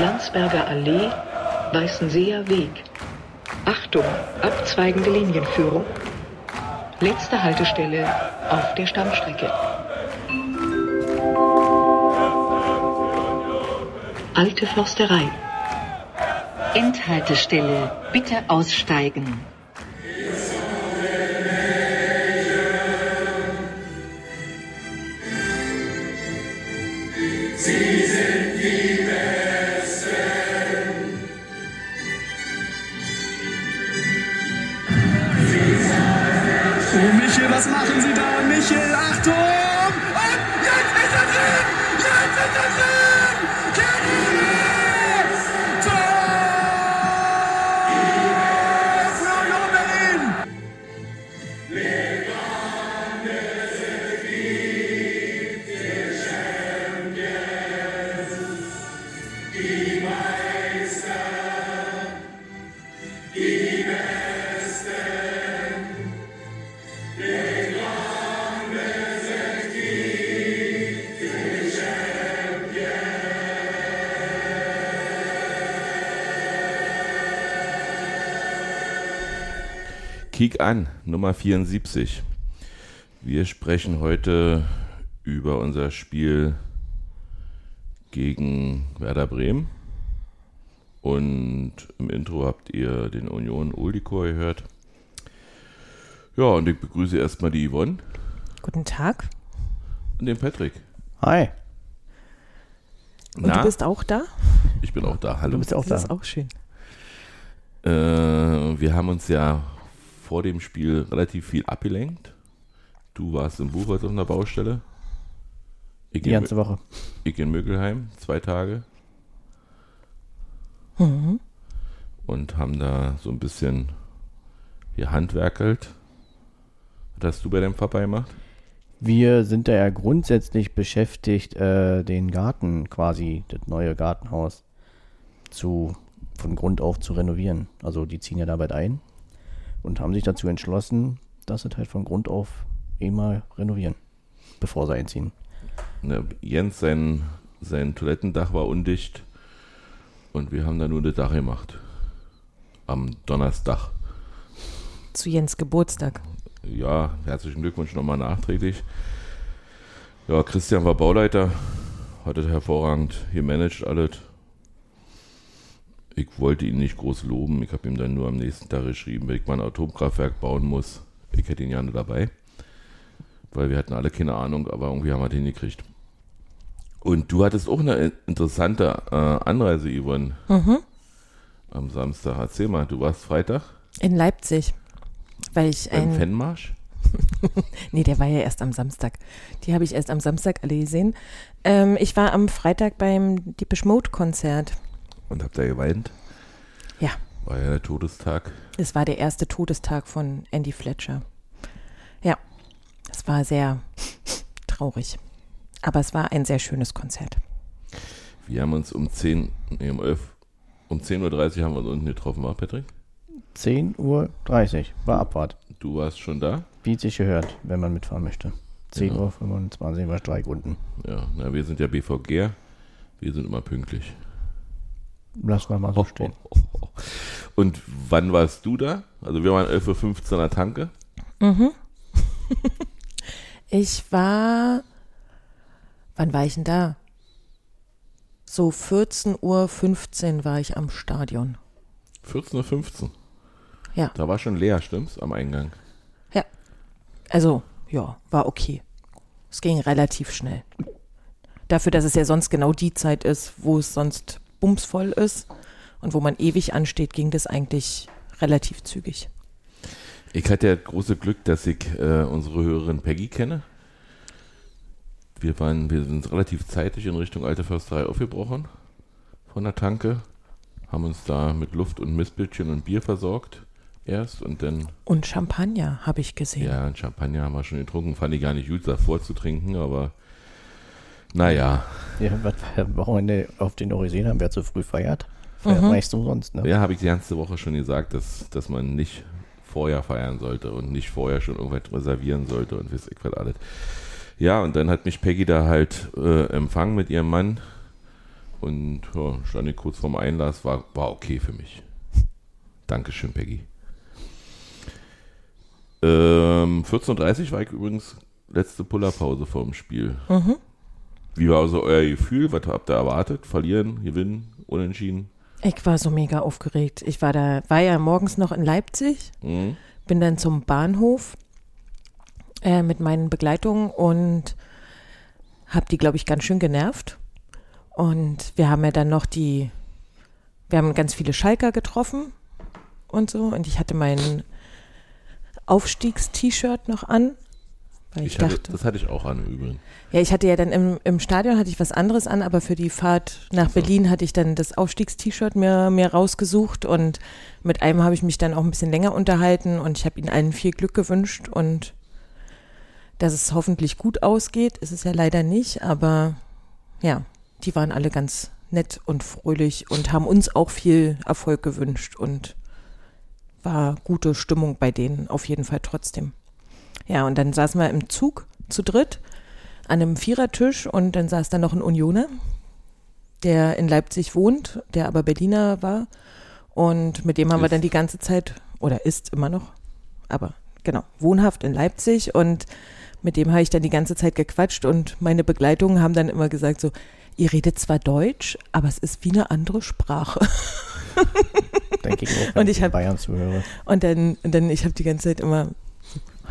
Landsberger Allee, Weißenseer Weg. Achtung, abzweigende Linienführung. Letzte Haltestelle auf der Stammstrecke. Alte Försterei. Endhaltestelle. Bitte aussteigen. An, Nummer 74. Wir sprechen heute über unser Spiel gegen Werder Bremen. Und im Intro habt ihr den Union Oldikor gehört. Ja, und ich begrüße erstmal die Yvonne Guten Tag. und den Patrick. Hi, Und Na, du bist auch da? ich bin auch da. du Hallo. bist ja auch Das da. ist auch schön. Äh, wir haben uns ja vor dem Spiel relativ viel abgelenkt. Du warst in Buchholz auf einer Baustelle. Ich Die in, ganze Woche. ich in Mögelheim, zwei Tage. Mhm. Und haben da so ein bisschen hier handwerkelt. Was hast du bei deinem Papa gemacht? Wir sind da ja grundsätzlich beschäftigt, äh, den Garten quasi, das neue Gartenhaus, zu, von Grund auf zu renovieren. Also die ziehen ja da bald ein und haben sich dazu entschlossen, dass sie halt von Grund auf eh mal renovieren, bevor sie einziehen. Ne, Jens, sein, sein Toilettendach war undicht. Und wir haben da nur das Dach gemacht. Am Donnerstag. Zu Jens Geburtstag. Ja, herzlichen Glückwunsch nochmal nachträglich. Ja, Christian war Bauleiter, hat es hervorragend gemanagt alles. Ich wollte ihn nicht groß loben, ich habe ihm dann nur am nächsten Tag geschrieben, wenn ich mal ein Atomkraftwerk bauen muss. Ich hätte ihn gerne dabei, weil wir hatten alle keine Ahnung, aber irgendwie haben wir den hingekriegt. Und du hattest auch eine interessante äh, Anreise, Yvonne, Mhm. am Samstag. Erzähl mal, du warst Freitag In Leipzig. Weil ich beim ein. Fanmarsch? Nee, der war ja erst am Samstag. Die habe ich erst am Samstag alle gesehen. Ähm, ich war am Freitag beim Deepish Mode Konzert. Und habt ihr geweint? Ja. War ja der Todestag. Es war der erste Todestag von Andy Fletcher. Ja. Es war sehr traurig. Aber es war ein sehr schönes Konzert. Wir haben uns um 10, nee, um 11, um 10.30 Uhr haben wir uns unten getroffen, war Patrick? 10.30 Uhr war Abfahrt. Du warst schon da? Wie es sich gehört, wenn man mitfahren möchte. 10.25 Uhr war Streik unten. Ja, na, wir sind ja BVG. Wir sind immer pünktlich. Lass mal mal so stehen. Und wann warst du da? Also wir waren 11.15 Uhr an der Tanke. Mhm. ich war. Wann war ich denn da? So 14.15 Uhr war ich am Stadion. 14.15 Uhr. Ja. Da war schon leer, stimmt's? Am Eingang. Also, ja, war okay. Es ging relativ schnell. Dafür, dass es ja sonst genau die Zeit ist, wo es sonst bumsvoll ist und wo man ewig ansteht, ging das eigentlich relativ zügig. Ich hatte ja große Glück, dass ich äh, unsere Hörerin Peggy kenne. Wir, waren, wir sind relativ zeitig in Richtung Alte Försterei aufgebrochen von der Tanke, haben uns da mit Luft und Mistbildchen und Bier versorgt erst und dann, Und Champagner habe ich gesehen. ja, Champagner haben wir schon getrunken, fand ich gar nicht gut, davor zu trinken, aber naja, Ja, was am Wochenende auf den Oriseen haben, wer zu früh feiert. Feiert Mhm. meist umsonst, ne? ja, habe ich die ganze Woche schon gesagt, dass, dass man nicht vorher feiern sollte und nicht vorher schon irgendwas reservieren sollte und weiß ich was alles. Ja, und dann hat mich Peggy da halt äh, empfangen mit ihrem Mann Und ja, stand ich kurz vorm Einlass, war, war okay für mich. Dankeschön, Peggy. Ähm, 14.30 Uhr war ich übrigens letzte Pullerpause vor dem Spiel. Mhm. Wie war also euer Gefühl? Was habt ihr erwartet? Verlieren, gewinnen, unentschieden? Ich war so mega aufgeregt. Ich war da, war ja morgens noch in Leipzig, Mhm. bin dann zum Bahnhof äh, mit meinen Begleitungen und habe die, glaube ich, ganz schön genervt. Und wir haben ja dann noch die, wir haben ganz viele Schalker getroffen und so. Und ich hatte mein Aufstiegs-T-Shirt noch an. Weil ich, Ich hatte, dachte, das hatte ich auch an im Übrigen. ja, ich hatte ja dann im, im Stadion hatte ich was anderes an, aber für die Fahrt nach Berlin hatte ich dann das Aufstiegst-T-Shirt mir, mir rausgesucht und mit einem habe ich mich dann auch ein bisschen länger unterhalten und ich habe ihnen allen viel Glück gewünscht und dass es hoffentlich gut ausgeht, ist es ja leider nicht, aber ja, die waren alle ganz nett und fröhlich und haben uns auch viel Erfolg gewünscht und war gute Stimmung bei denen auf jeden Fall trotzdem. Ja, und dann saßen wir im Zug zu dritt an einem Vierertisch und dann saß da noch ein Unioner, der in Leipzig wohnt, der aber Berliner war. Und mit dem haben wir Ist. dann die ganze Zeit, oder ist immer noch, aber genau, wohnhaft in Leipzig und mit dem habe ich dann die ganze Zeit gequatscht und meine Begleitungen haben dann immer gesagt so, ihr redet zwar Deutsch, aber es ist wie eine andere Sprache. Denke ich auch, Und ich hab- Bayern zuhöre. Und dann, dann ich habe die ganze Zeit immer,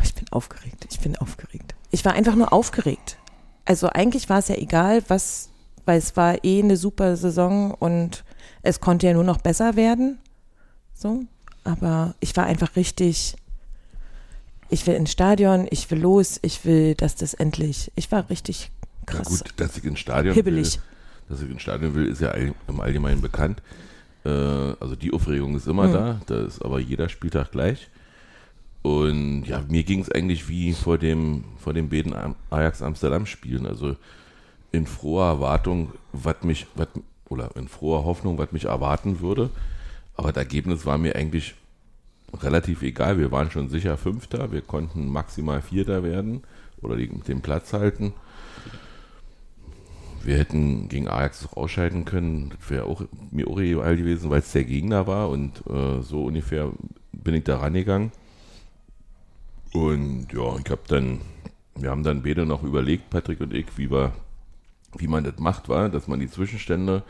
ich bin aufgeregt, ich bin aufgeregt. Ich war einfach nur aufgeregt. Also eigentlich war es ja egal, was, weil es war eh eine super Saison und es konnte ja nur noch besser werden. So, aber ich war einfach richtig, ich will ins Stadion, ich will los, ich will, dass das endlich, ich war richtig krass. gut, dass ich ins Stadion Hibbelig. will, dass ich ins Stadion will, ist ja im Allgemeinen bekannt. Äh, also die Aufregung ist immer Mhm. da, da ist aber jeder Spieltag gleich. Und ja, mir ging es eigentlich wie vor dem, vor den beiden Am- Ajax-Amsterdam-Spielen. Also in froher Erwartung, was mich, was, oder in froher Hoffnung, was mich erwarten würde. Aber das Ergebnis war mir eigentlich relativ egal. Wir waren schon sicher Fünfter, wir konnten maximal Vierter werden oder die, den Platz halten. Wir hätten gegen Ajax auch ausscheiden können. Das wäre auch mir auch egal gewesen, weil es der Gegner war und äh, so ungefähr bin ich da rangegangen. Und ja, ich habe dann, wir haben dann beide noch überlegt, Patrick und ich, wie wir, wie man das macht, war, dass man die Zwischenstände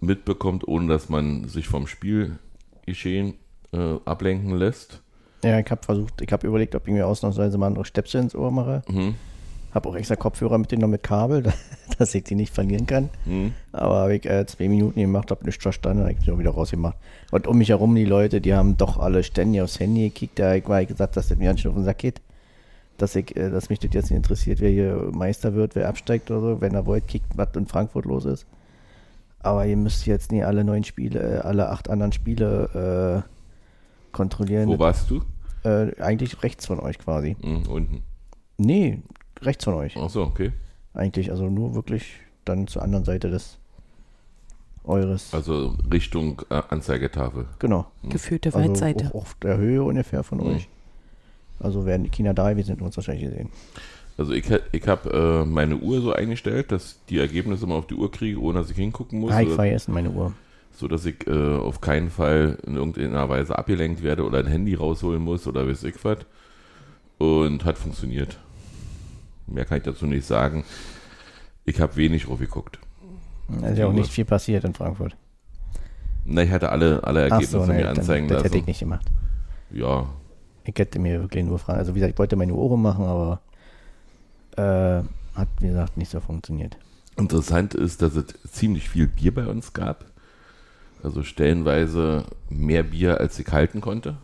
mitbekommt, ohne dass man sich vom Spielgeschehen äh, ablenken lässt. Ja, ich habe versucht, ich habe überlegt, ob ich mir ausnahmsweise mal andere Stöpsel ins Ohr mache. Mhm. Habe auch extra Kopfhörer mitgenommen mit Kabel, dass ich die nicht verlieren kann. Mhm. Aber habe ich äh, zwei Minuten gemacht, habe nichts verstanden, habe ich auch wieder rausgemacht. Und um mich herum die Leute, die haben doch alle ständig aufs Handy gekickt. Da habe ich mal gesagt, dass das mir schön auf den Sack geht. Dass, ich, äh, dass mich das jetzt nicht interessiert, wer hier Meister wird, wer absteigt oder so. Wenn er wollt, kickt, was in Frankfurt los ist. Aber ihr müsst jetzt nie alle neun Spiele, äh, alle acht anderen Spiele äh, kontrollieren. Wo warst du? Äh, eigentlich rechts von euch quasi. Mhm, unten. Nee, rechts von euch. Ach so, okay. Eigentlich, also nur wirklich dann zur anderen Seite des eures. Also Richtung äh, Anzeigetafel. genau. Gefühlte Also Waldseite. auf, auf der Höhe ungefähr von Mhm. euch. Also werden die Kinder da, wir sind uns wahrscheinlich gesehen. Also ich, ich habe äh, meine Uhr so eingestellt, dass die Ergebnisse immer auf die Uhr kriege, ohne dass ich hingucken muss, Ah, ich so, vergessen meine Uhr. so dass ich äh, auf keinen Fall in irgendeiner Weise abgelenkt werde oder ein Handy rausholen muss oder weiß ich was. Und hat funktioniert. Mehr kann ich dazu nicht sagen. Ich habe wenig geguckt. Da ist ja auch nicht viel passiert in Frankfurt. Na, ich hatte alle, alle Ergebnisse so, nee, mir dann, anzeigen das hätte lassen. ich nicht gemacht. Ja, Ich hätte mir wirklich nur Fragen. Also wie gesagt, ich wollte meine Uhr machen, aber äh, hat, wie gesagt, nicht so funktioniert. Interessant ist, dass es ziemlich viel Bier bei uns gab. Also stellenweise mehr Bier, als ich halten konnte.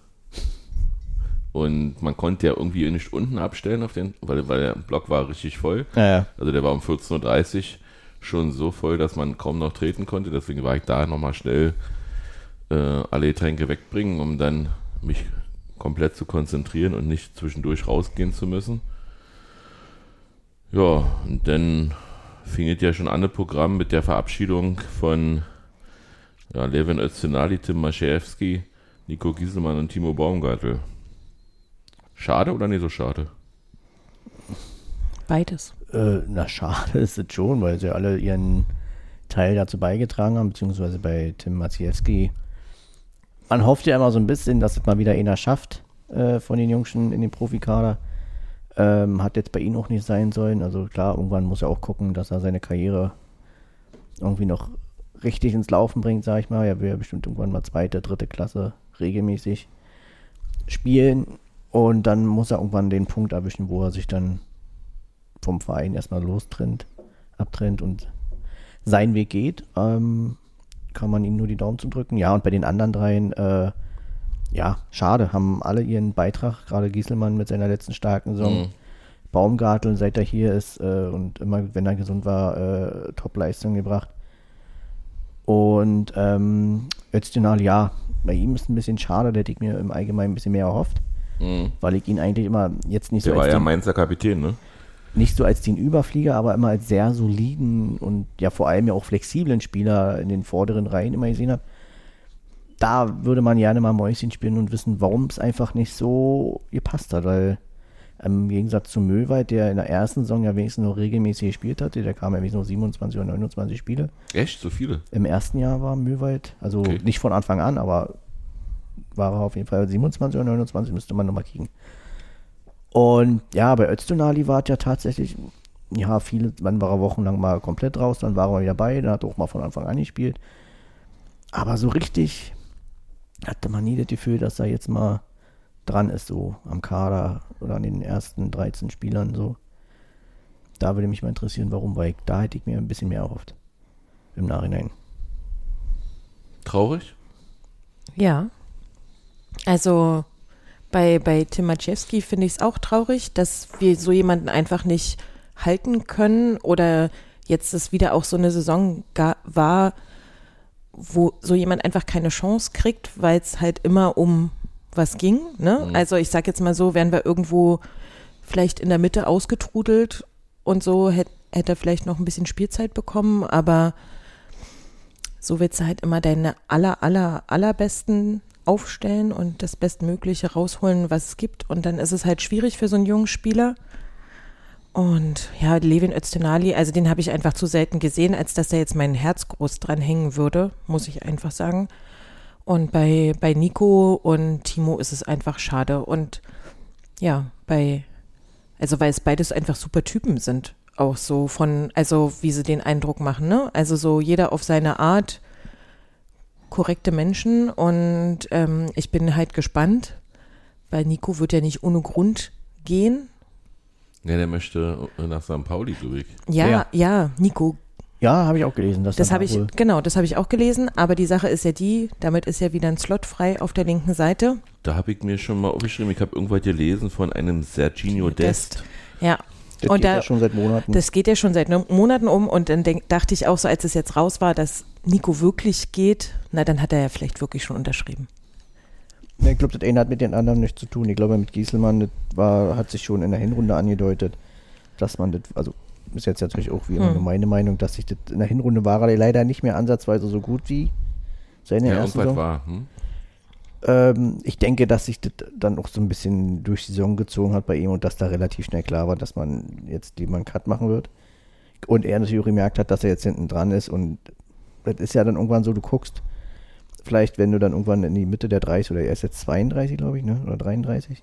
Und man konnte ja irgendwie nicht unten abstellen, auf den, weil, weil der Block war richtig voll. Ja, ja. Also der war um 14.30 Uhr schon so voll, dass man kaum noch treten konnte. Deswegen war ich da nochmal schnell äh, alle Getränke wegbringen, um dann mich komplett zu konzentrieren und nicht zwischendurch rausgehen zu müssen. Ja, und dann fing es ja schon an, das Programm mit der Verabschiedung von ja, Levin Öztunali, Tim Maschewski, Nico Gieselmann und Timo Baumgartel. Schade oder nicht so schade? Beides. Äh, na, schade ist es schon, weil sie alle ihren Teil dazu beigetragen haben, beziehungsweise bei Tim Maciejewski. Man hofft ja immer so ein bisschen, dass es mal wieder einer schafft äh, von den Jungschen in den Profikader. Ähm, hat jetzt bei ihm auch nicht sein sollen. Also klar, irgendwann muss er auch gucken, dass er seine Karriere irgendwie noch richtig ins Laufen bringt, sag ich mal. Er will ja bestimmt irgendwann mal zweite, dritte Klasse regelmäßig spielen. Und dann muss er irgendwann den Punkt erwischen, wo er sich dann vom Verein erstmal lostrennt, abtrennt und seinen Weg geht. Ähm, kann man ihm nur die Daumen zu drücken. Ja, und bei den anderen dreien, äh, ja, schade, haben alle ihren Beitrag, gerade Gieselmann mit seiner letzten starken Saison. Mhm. Baumgartel, seit er hier ist äh, und immer, wenn er gesund war, äh, Top-Leistung gebracht. Und ähm, Öztunal, ja, bei ihm ist ein bisschen schade, der hätte ich mir im Allgemeinen ein bisschen mehr erhofft, Mhm. weil ich ihn eigentlich immer jetzt nicht so Der war als ja den, Mainzer Kapitän, ne? nicht so als den Überflieger, aber immer als sehr soliden und ja vor allem ja auch flexiblen Spieler in den vorderen Reihen immer gesehen habe. Da würde man gerne mal Mäuschen spielen und wissen, warum es einfach nicht so gepasst hat, weil ähm, im Gegensatz zu Möwald, der in der ersten Saison ja wenigstens noch regelmäßig gespielt hatte, der kam ja wenigstens noch 27 oder 29 Spiele. Echt? So viele? Im ersten Jahr war Möwald, also Okay. nicht von Anfang an, aber war er auf jeden Fall 27 oder 29, müsste man nochmal kicken. Und ja, bei Öztunali war es ja tatsächlich, ja, viele, dann war er wochenlang mal komplett raus, dann war er wieder bei, dann hat er auch mal von Anfang an gespielt. Aber so richtig hatte man nie das Gefühl, dass er jetzt mal dran ist, so am Kader oder an den ersten 13 Spielern so. Da würde mich mal interessieren, warum, weil da hätte ich mir ein bisschen mehr erhofft. Im Nachhinein. Traurig? Ja. Also bei, bei Tim Maciejewski finde ich es auch traurig, dass wir so jemanden einfach nicht halten können oder jetzt es wieder auch so eine Saison war, wo so jemand einfach keine Chance kriegt, weil es halt immer um was ging. Ne? Also ich sag jetzt mal so, wären wir irgendwo vielleicht in der Mitte ausgetrudelt und so hätte hätt er vielleicht noch ein bisschen Spielzeit bekommen, aber so willst du halt immer deine aller, aller, allerbesten aufstellen und das Bestmögliche rausholen, was es gibt. Und dann ist es halt schwierig für so einen jungen Spieler. Und ja, Levin Öztunali, also den habe ich einfach zu selten gesehen, als dass er jetzt mein Herz groß dran hängen würde, muss ich einfach sagen. Und bei, bei Nico und Timo ist es einfach schade. Und ja, bei, also weil es beides einfach super Typen sind. Auch so von, also wie sie den Eindruck machen, ne? Also so jeder auf seine Art korrekte Menschen und ähm, ich bin halt gespannt, weil Nico wird ja nicht ohne Grund gehen. Ja, der möchte nach St. Pauli, glaube ich. Ja, Wer? ja, Nico. Ja, habe ich auch gelesen. Dass Das habe ich, wohl- genau, das habe ich auch gelesen, aber die Sache ist ja die, damit ist ja wieder ein Slot frei auf der linken Seite. Da habe ich mir schon mal aufgeschrieben, ich habe irgendwas gelesen von einem Serginho Dest. Ja. Das und geht da, ja schon seit Monaten. Das geht ja schon seit Monaten um und dann denk, dachte ich auch so, als es jetzt raus war, dass Nico wirklich geht, na dann hat er ja vielleicht wirklich schon unterschrieben. Ja, ich glaube, das eine hat mit den anderen nichts zu tun. Ich glaube, mit Gieselmann, das war, hat sich schon in der Hinrunde angedeutet, dass man das, also ist jetzt natürlich auch wie immer Hm. nur meine Meinung, dass sich das in der Hinrunde war er leider nicht mehr ansatzweise so gut wie seine Ja, erste Saison. war. Hm? Ähm, ich denke, dass sich das dann auch so ein bisschen durch die Saison gezogen hat bei ihm und dass da relativ schnell klar war, dass man jetzt lieber einen Cut machen wird. Und er natürlich auch gemerkt hat, dass er jetzt hinten dran ist und das ist ja dann irgendwann so, du guckst, vielleicht wenn du dann irgendwann in die Mitte der 30 oder er ist jetzt 32, glaube ich, ne? oder 33,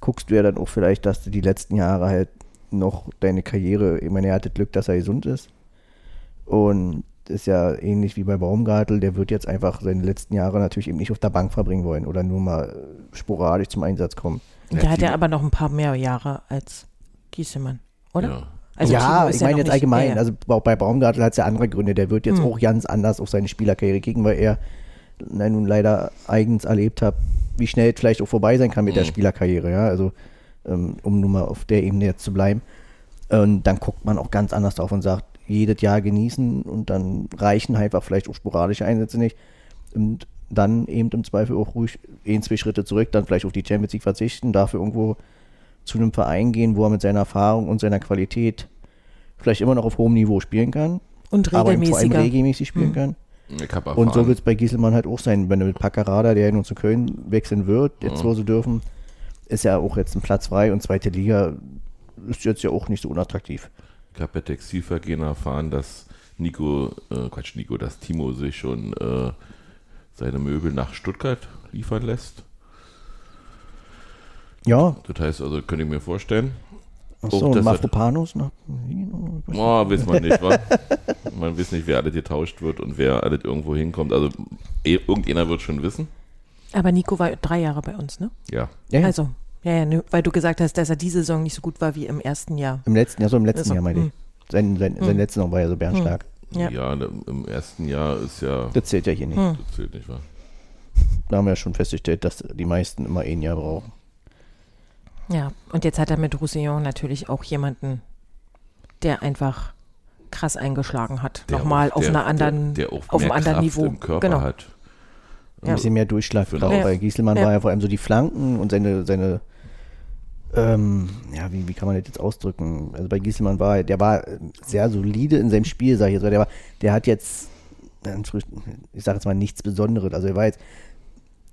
guckst du ja dann auch vielleicht, dass du die letzten Jahre halt noch deine Karriere, ich meine, er hatte Glück, dass er gesund ist und ist ja ähnlich wie bei Baumgartel, der wird jetzt einfach seine letzten Jahre natürlich eben nicht auf der Bank verbringen wollen oder nur mal äh, sporadisch zum Einsatz kommen. Und Ja, der hat ja aber noch ein paar mehr Jahre als Giesemann, oder? Ja. Also ja, ich meine jetzt allgemein, ja. also auch bei Baumgartel hat es ja andere Gründe, der wird jetzt Hm. auch ganz anders auf seine Spielerkarriere gegen, weil er na, nun leider eigens erlebt hat, wie schnell es vielleicht auch vorbei sein kann mit der Mhm. Spielerkarriere, ja, also ähm, um nur mal auf der Ebene jetzt zu bleiben. Und dann guckt man auch ganz anders drauf und sagt, jedes Jahr genießen und dann reichen einfach vielleicht auch sporadische Einsätze nicht. Und dann eben im Zweifel auch ruhig ein, zwei Schritte zurück, dann vielleicht auf die Champions League verzichten, dafür irgendwo zu einem Verein gehen, wo er mit seiner Erfahrung und seiner Qualität vielleicht immer noch auf hohem Niveau spielen kann, Und aber eben vor allem regelmäßiger. regelmäßig spielen Hm. kann. Und so wird es bei Gieselmann halt auch sein, wenn er mit Paccarada, der ja nun zu Köln wechseln wird, jetzt Mhm. wo sie dürfen, ist ja auch jetzt ein Platz frei und zweite Liga ist jetzt ja auch nicht so unattraktiv. Ich habe bei Textilvergehen erfahren, dass Nico, äh, Quatsch, Nico, dass Timo sich schon äh, seine Möbel nach Stuttgart liefern lässt. Ja, Das heißt also, könnte ich mir vorstellen. achso, und Mafropanos nach Berlin? Oh, weiß man nicht, wa? Man weiß nicht, wer alles getauscht wird und wer alles irgendwo hinkommt. Also eh, irgendeiner wird schon wissen. Aber Nico war drei Jahre bei uns, ne? Ja. Ja, ja. Also, ja, ja, ne, weil du gesagt hast, dass er diese Saison nicht so gut war wie im ersten Jahr. Im letzten Jahr, so im letzten Also, Jahr meine ich. hm. Sein, sein, sein Hm. letzten Jahr war ja so bärenstark. Ja. Ja, ne, im ersten Jahr ist ja. Das zählt ja hier nicht. Hm. Das zählt nicht, wa? Da haben wir ja schon festgestellt, dass die meisten immer ein Jahr brauchen. Ja, und jetzt hat er mit Roussillon natürlich auch jemanden, der einfach krass eingeschlagen hat. Der Nochmal auch- auf der- einer anderen, der, der auch auf einem anderen Kraft Niveau. im Körper genau. hat. Ein bisschen mehr Durchschlag. Ja. Bei Gieselmann Ja. war ja vor allem so die Flanken und seine, seine ähm, ja, wie, wie kann man das jetzt ausdrücken? Also bei Gieselmann war, der war sehr solide in seinem Spiel, sag ich jetzt. mal. Der, war, der hat jetzt, ich sage jetzt mal nichts Besonderes. Also er war jetzt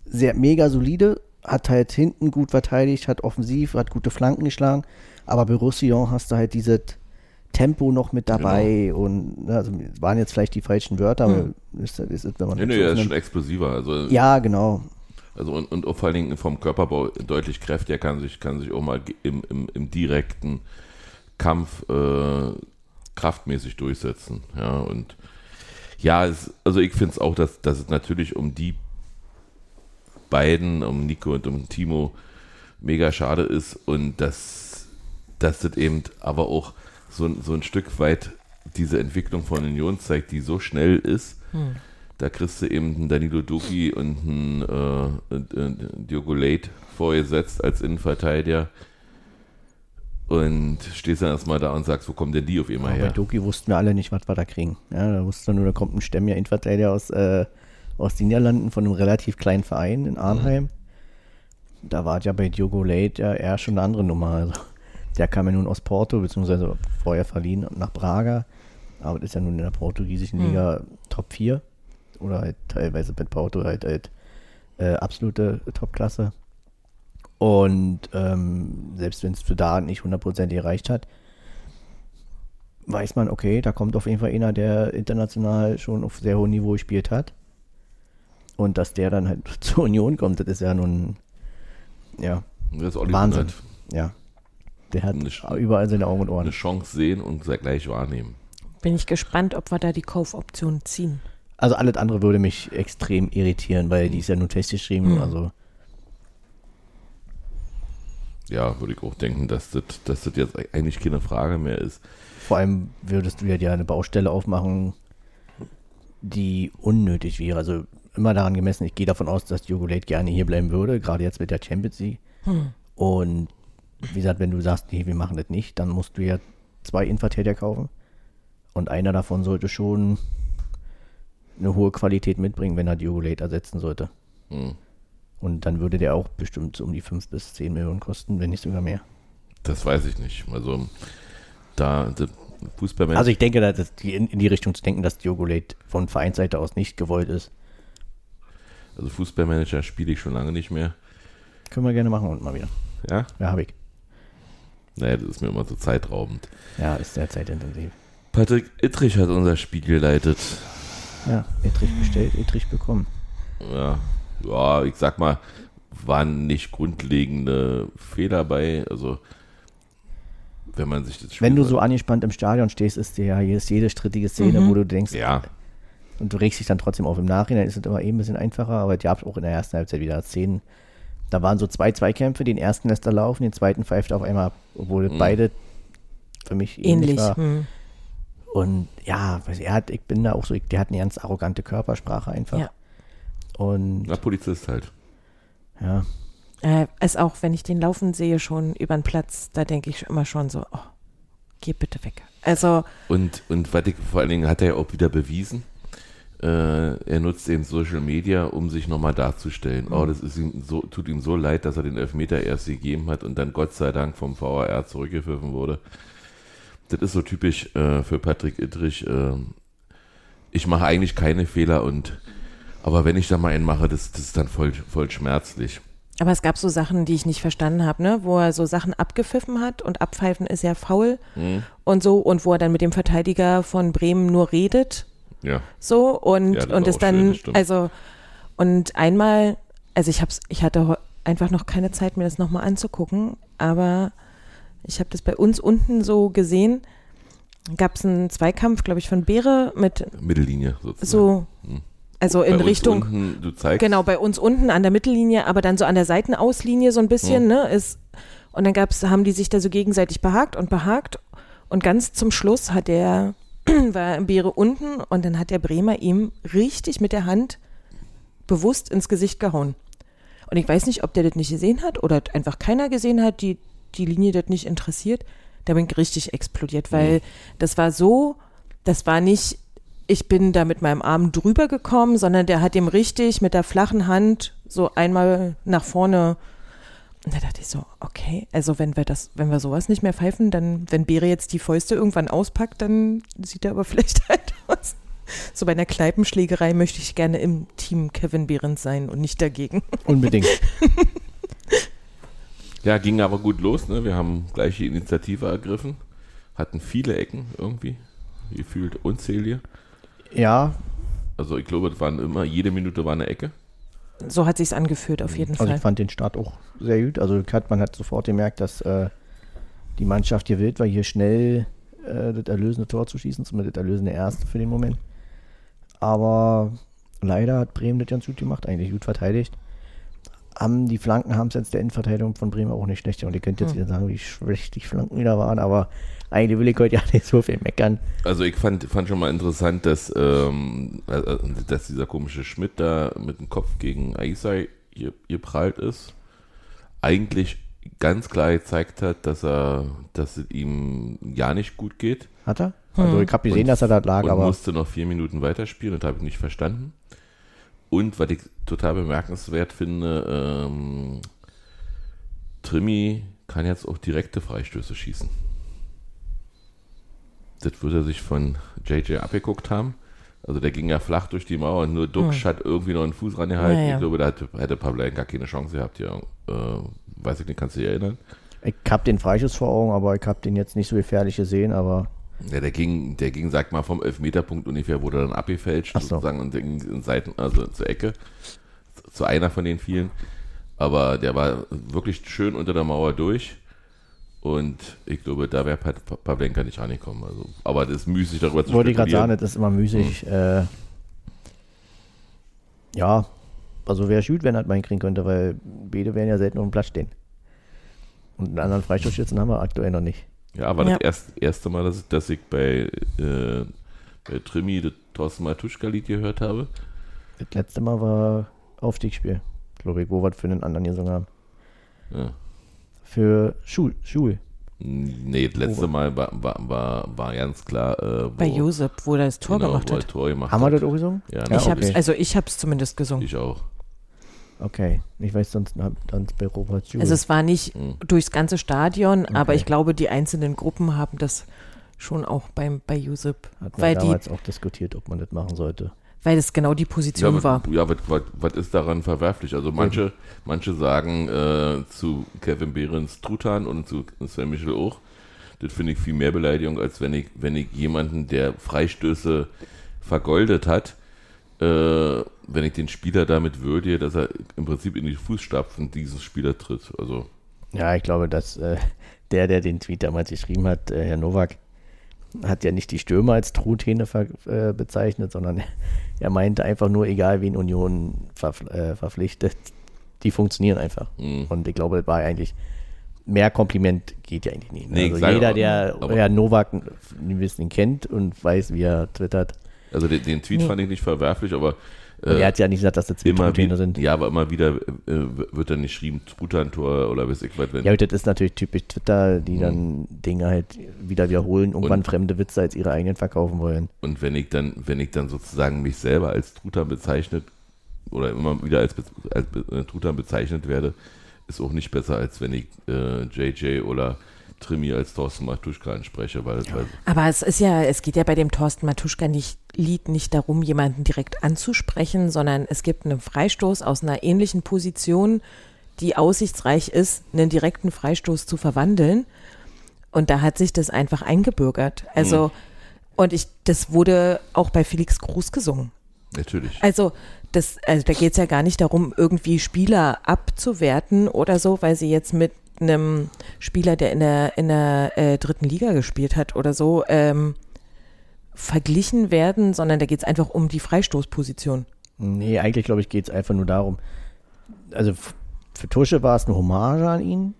sehr mega solide, hat halt hinten gut verteidigt, hat offensiv, hat gute Flanken geschlagen. Aber bei Roussillon hast du halt dieses Tempo noch mit dabei und ne, also es waren jetzt vielleicht die falschen Wörter, aber ist, ist, wenn man Nee, nee, er ist schon explosiver. Also, ja, genau. Also und, und vor allen Dingen vom Körperbau deutlich kräftiger, kann sich, kann sich auch mal im, im, im direkten Kampf äh, kraftmäßig durchsetzen. Ja, und ja, es, also ich finde es auch, dass, dass es natürlich um die beiden, um Nico und um Timo, mega schade ist und dass, dass das eben aber auch so, so ein Stück weit diese Entwicklung von Union zeigt, die so schnell ist. Da kriegst du eben einen Danilo Duki und einen äh, äh, Diogo Late vorgesetzt als Innenverteidiger und stehst dann erstmal da und sagst, wo kommen denn die auf einmal Aber bei her? Doki wussten wir alle nicht, was wir da kriegen. Ja, da wussten wir nur, da kommt ein stämmiger Innenverteidiger aus, äh, aus den Niederlanden von einem relativ kleinen Verein in Arnheim. Da war ja bei Diogo Late ja eher schon eine andere Nummer. Also, der kam ja nun aus Porto, beziehungsweise vorher verliehen nach Braga. Aber das ist ja nun in der portugiesischen Liga Top 4. Oder halt teilweise mit Porto halt, halt äh, absolute Topklasse. Und ähm, selbst wenn es für da nicht hundertprozentig erreicht hat, weiß man, okay, da kommt auf jeden Fall einer, der international schon auf sehr hohem Niveau gespielt hat. Und dass der dann halt zur Union kommt, das ist ja nun, ja, Wahnsinn. Hunert. ja. Der hat Nicht- überall seine Augen und Eine Ohren. Chance sehen und gleich wahrnehmen. Bin ich gespannt, ob wir da die Kaufoption ziehen. Also alles andere würde mich extrem irritieren, weil die ist ja nur festgeschrieben. Mhm. Also Ja, würde ich auch denken, dass das, dass das jetzt eigentlich keine Frage mehr ist. vor allem würdest du ja dir eine Baustelle aufmachen, die unnötig wäre. Also immer daran gemessen, ich gehe davon aus, dass Diogo Late gerne hier bleiben würde, gerade jetzt mit der Champions League. Und wie gesagt, wenn du sagst, nee, wir machen das nicht, dann musst du ja zwei Innenverteidiger kaufen. Und einer davon sollte schon eine hohe Qualität mitbringen, wenn er Diogo Late ersetzen sollte. Hm. Und dann würde der auch bestimmt so um die 5 bis 10 Millionen kosten, wenn nicht sogar mehr. Das weiß ich nicht. Also da Fußballmensch. Also ich denke, dass das die in, in die Richtung zu denken, dass Diogo Late von Vereinsseite aus nicht gewollt ist. also Fußballmanager spiele ich schon lange nicht mehr. Können wir gerne machen und mal wieder. Ja? Ja, habe ich. Naja, das ist mir immer so zeitraubend. Ja, ist sehr zeitintensiv. Patrick Ittrich hat unser Spiel geleitet. Ja, Etrich bestellt, Etrich bekommen. Ja, ja, ich sag mal, waren nicht grundlegende Fehler bei. Also, wenn man sich das Spiel Wenn du so angespannt im Stadion stehst, ist dir ja hier ist jede strittige Szene, wo du denkst, Ja, und du regst dich dann trotzdem auf. Im Nachhinein ist es immer eben ein bisschen einfacher, aber es gab auch in der ersten Halbzeit wieder Szenen. Da waren so zwei Zweikämpfe, den ersten lässt er laufen, den zweiten pfeift er auf einmal ab, obwohl Mhm. beide für mich ähnlich, Ähnlich. war. Hm. Und ja, er hat, ich bin da auch so, der hat eine ganz arrogante Körpersprache einfach. Ja. Und na, Polizist halt. ja, Äh, ist auch, wenn ich den laufen sehe, schon über den Platz, da denke ich immer schon so, oh, geh bitte weg. Also, Und, und was ich, vor allen Dingen hat er ja auch wieder bewiesen, äh, er nutzt eben Social Media, um sich nochmal darzustellen. Oh, das ist ihm so, tut ihm so leid, dass er den Elfmeter erst gegeben hat und dann Gott sei Dank vom VAR zurückgepfiffen wurde. Das ist so typisch äh, für Patrick Ittrich. Äh, ich mache eigentlich keine Fehler und aber wenn ich da mal einen mache, das, das ist dann voll, voll schmerzlich. Aber es gab so Sachen, die ich nicht verstanden habe, ne? wo er so Sachen abgepfiffen hat und abpfeifen ist ja faul Mhm. und so und wo er dann mit dem Verteidiger von Bremen nur redet Ja. so und, Ja, das und schön, dann, stimmt. also und einmal, also ich hab's, ich hatte einfach noch keine Zeit, mir das nochmal anzugucken, aber ich habe das bei uns unten so gesehen, gab es einen Zweikampf, glaube ich, von Beere mit Mittellinie sozusagen. so, Mhm. also Bei in uns Richtung, Unten, du zeigst. genau, bei uns unten an der Mittellinie, aber dann so an der Seitenauslinie so ein bisschen, Mhm. ne, ist, und dann gab's, haben die sich da so gegenseitig behagt und behagt und ganz zum Schluss hat der, war Beere unten und dann hat der Bremer ihm richtig mit der Hand bewusst ins Gesicht gehauen. Und ich weiß nicht, ob der das nicht gesehen hat oder einfach keiner gesehen hat, die die Linie das nicht interessiert. Da bin ich richtig explodiert, weil das war so, das war nicht, ich bin da mit meinem Arm drüber gekommen, sondern der hat ihm richtig mit der flachen Hand so einmal nach vorne. Und da dachte ich so, okay, also wenn wir das, wenn wir sowas nicht mehr pfeifen, dann, wenn Beere jetzt die Fäuste irgendwann auspackt, dann sieht er aber vielleicht halt aus. So bei einer Kneipenschlägerei möchte ich gerne im Team Kevin Behrens sein und nicht dagegen. Unbedingt. Ja, ging aber gut los. Ne? Wir haben gleich die Initiative ergriffen. Hatten viele Ecken irgendwie. Gefühlt unzählige. Ja, Also ich glaube, das waren immer, jede Minute war eine Ecke. So hat sich's angefühlt auf jeden also Fall. ich fand den Start auch sehr gut. Also hat, man hat sofort gemerkt, dass äh, die Mannschaft hier wild war, hier schnell äh, das erlösende Tor zu schießen, zumindest das erlösende erste für den Moment. Aber leider hat Bremen das ganz gut gemacht, eigentlich gut verteidigt. Haben die Flanken haben es jetzt der Innenverteidigung von Bremen auch nicht schlecht. Und ihr könnt jetzt Hm. wieder sagen, wie schlecht die Flanken wieder waren, aber eigentlich will ich heute ja nicht so viel meckern. Also ich fand, fand schon mal interessant, dass, ähm, äh, dass dieser komische Schmidt da mit dem Kopf gegen Aisai ge- geprallt ist. Eigentlich ganz klar gezeigt hat, dass er, dass es ihm ja nicht gut geht. Hat er? Also ich habe gesehen, Und- dass er da lag, und aber musste noch vier Minuten weiterspielen, das habe ich nicht verstanden. Und was ich total bemerkenswert finde, ähm, Trimi kann jetzt auch direkte Freistöße schießen. Das würde er sich von JJ abgeguckt haben. Also der ging ja flach durch die Mauer und nur Duxch hat irgendwie noch einen Fuß rangehalten. Ja, ja. Ich glaube, da hätte, hätte Pavlenka keine Chance gehabt. Ja, äh, weiß ich nicht, kannst du dich erinnern? ich habe den Freischuss vor Augen, aber ich habe den jetzt nicht so gefährlich gesehen, aber Ja, der ging, der ging, sag mal, vom Elfmeterpunkt ungefähr, wurde dann abgefälscht, so. sozusagen, und ging in Seiten, also zur Ecke, zu einer von den vielen. Aber der war wirklich schön unter der Mauer durch. Und ich glaube, da wäre Pa- Pa- Pavlenka nicht rangekommen. Also, aber das ist müßig darüber zu wollte ich gerade sagen, das ist immer müßig. Äh, ja, also wäre gut, wenn er mal hinkriegen könnte, weil beide werden ja selten auf dem Platz stehen. Und einen anderen Freistoßschützen haben wir aktuell noch nicht. Ja, war Ja. das erst, erste Mal, dass, dass ich bei, äh, bei Trimi das Thorsten Matuschka-Lied gehört habe. Das letzte Mal war Aufstiegsspiel, glaube ich, wo wir das für einen anderen gesungen haben. Ja. Für Schul, Schul. Nee, das letzte Mal war, war, war, war ganz klar, äh, wo, Bei Josep, wo er das Tor genau, gemacht hat. Tor gemacht Haben wir hat. das auch gesungen? Ja, ich okay. also ich hab's zumindest gesungen. Ich auch. Okay, ich weiß sonst dann bei Robert Schul. Also es war nicht Mhm. durchs ganze Stadion, aber Okay. ich glaube, die einzelnen Gruppen haben das schon auch beim, bei Josep, Hat man weil, die, damals auch diskutiert, ob man das machen sollte. weil es genau die Position Ja, war. ja was, was, was ist daran verwerflich? Also manche, manche sagen äh, zu Kevin Behrens Truthahn und zu Sven Michel auch, das finde ich viel mehr Beleidigung, als wenn ich, wenn ich jemanden, der Freistöße vergoldet hat, äh, wenn ich den Spieler damit würdige, dass er im Prinzip in die Fußstapfen dieses Spieler tritt. Also Ja, ich glaube, dass äh, der, der den Tweet damals geschrieben hat, äh, Herr Nowak, hat ja nicht die Stürmer als Truthähne äh, bezeichnet, sondern er meinte einfach nur, egal wen Union verf äh, verpflichtet, die funktionieren einfach. mh. Und ich glaube, das war eigentlich mehr Kompliment geht ja eigentlich nicht. ne? Nee, also jeder, der Herr Nowak ein bisschen kennt und weiß, wie er twittert, also den, den Tweet Nee. fand ich nicht verwerflich, aber und äh, er hat ja nicht gesagt, dass das zwei immer Truthähne sind. ja, aber immer wieder äh, wird dann nicht geschrieben, Truthahn-Tor oder weiß ich was, wenn Ja, das ist natürlich typisch Twitter, die Mhm. dann Dinge halt wieder wiederholen, irgendwann Und- fremde Witze als ihre eigenen verkaufen wollen. Und wenn ich dann, wenn ich dann sozusagen mich selber als Truthahn bezeichnet oder immer wieder als, als äh, Truthahn bezeichnet werde, ist auch nicht besser, als wenn ich äh, JJ oder Trimi als Thorsten Matuschka anspreche, weil, weil Aber es ist ja, es geht ja bei dem Thorsten Matuschka nicht, Lied nicht darum, jemanden direkt anzusprechen, sondern es gibt einen Freistoß aus einer ähnlichen Position, die aussichtsreich ist, einen direkten Freistoß zu verwandeln. Und da hat sich das einfach eingebürgert. Also, und ich, das wurde auch bei Felix Groß gesungen. Natürlich. Also, das, also da geht es ja gar nicht darum, irgendwie Spieler abzuwerten oder so, weil sie jetzt mit einem Spieler, der in der, in der äh, dritten Liga gespielt hat oder so, ähm, verglichen werden, sondern da geht es einfach um die Freistoßposition. Nee, eigentlich glaube ich, geht es einfach nur darum. Also für Tusche war es eine Hommage an ihn,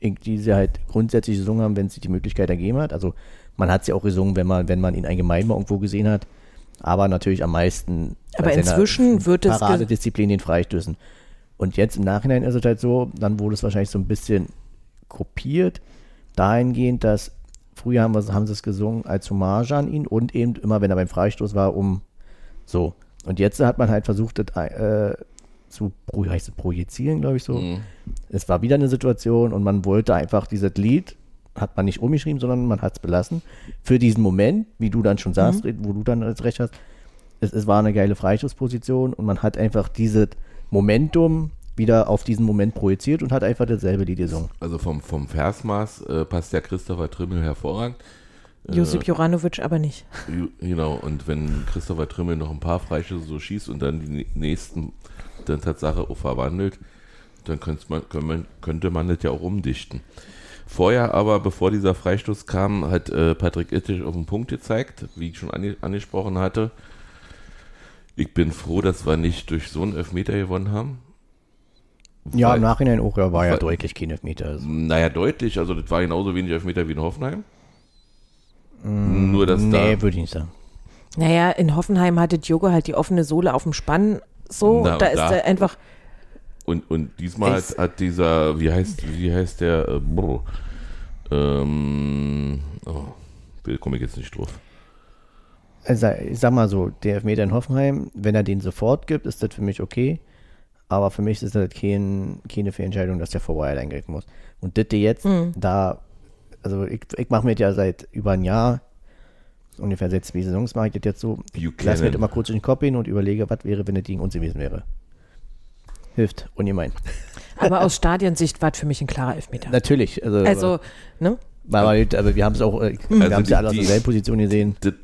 die sie halt grundsätzlich gesungen haben, wenn es sich die Möglichkeit ergeben hat. Also man hat sie auch gesungen, wenn man, wenn man ihn allgemein mal irgendwo gesehen hat. Aber natürlich am meisten. Aber inzwischen wird es Paradedisziplin den Freistößen. Und jetzt im Nachhinein ist es halt so, dann wurde es wahrscheinlich so ein bisschen kopiert, dahingehend, dass früher haben, wir, haben sie es gesungen als Hommage an ihn und eben immer, wenn er beim Freistoß war, um so. Und jetzt hat man halt versucht, das äh, zu pro, heißt projizieren, glaube ich so. Mhm. Es war wieder eine Situation und man wollte einfach dieses Lied, hat man nicht umgeschrieben, sondern man hat es belassen. Für diesen Moment, wie du dann schon sagst, wo du dann das Recht hast, es, es war eine geile Freistoßposition und man hat einfach dieses Momentum wieder auf diesen Moment projiziert und hat einfach dasselbe Lied gesungen. Also vom, vom Versmaß äh, passt ja Christopher Trimmel hervorragend. Äh, Josip Joranovic aber nicht. Genau, und wenn Christopher Trimmel noch ein paar Freischüsse so schießt und dann die nächsten dann Tatsache auch verwandelt, dann könnte man, könnte man, könnte man das ja auch umdichten. Vorher aber, bevor dieser Freistoß kam, hat äh, Patrick Ittisch auf den Punkt gezeigt, wie ich schon ange angesprochen hatte. Ich bin froh, dass wir nicht durch so einen Elfmeter gewonnen haben. Ja, Weil- im Nachhinein auch, ja, war ja deutlich kein Elfmeter. Also. Naja, deutlich. Also das war genauso wenig Elfmeter wie in Hoffenheim. Nur, dass Nee, da... würde ich nicht sagen. Naja, in Hoffenheim hatte Diogo halt die offene Sohle auf dem Spann. So, Na, da ist da- er einfach. Und, und diesmal Es- hat, hat dieser, wie heißt, wie heißt der, äh, brr, ähm, oh, komme ich jetzt nicht drauf. Also, ich sag mal so, der Elfmeter in Hoffenheim, wenn er den sofort gibt, ist das für mich okay. Aber für mich ist das kein, keine Fehlentscheidung, dass der vorher eingreifen muss. Und das jetzt, da, also ich, ich mache mir das ja seit über ein Jahr, ungefähr seit zwei Saisons mache ich das jetzt so. Ich lasse mir das immer kurz durch den Kopf gehen und überlege, was wäre, wenn das gegen uns gewesen wäre. Hilft, ungemein. Aber aus Stadiensicht war es für mich ein klarer Elfmeter. Natürlich. Also, Also, ne? aber, aber, aber wir haben es auch, äh, wir Also haben es ja die- alle aus derselben Position gesehen. Das,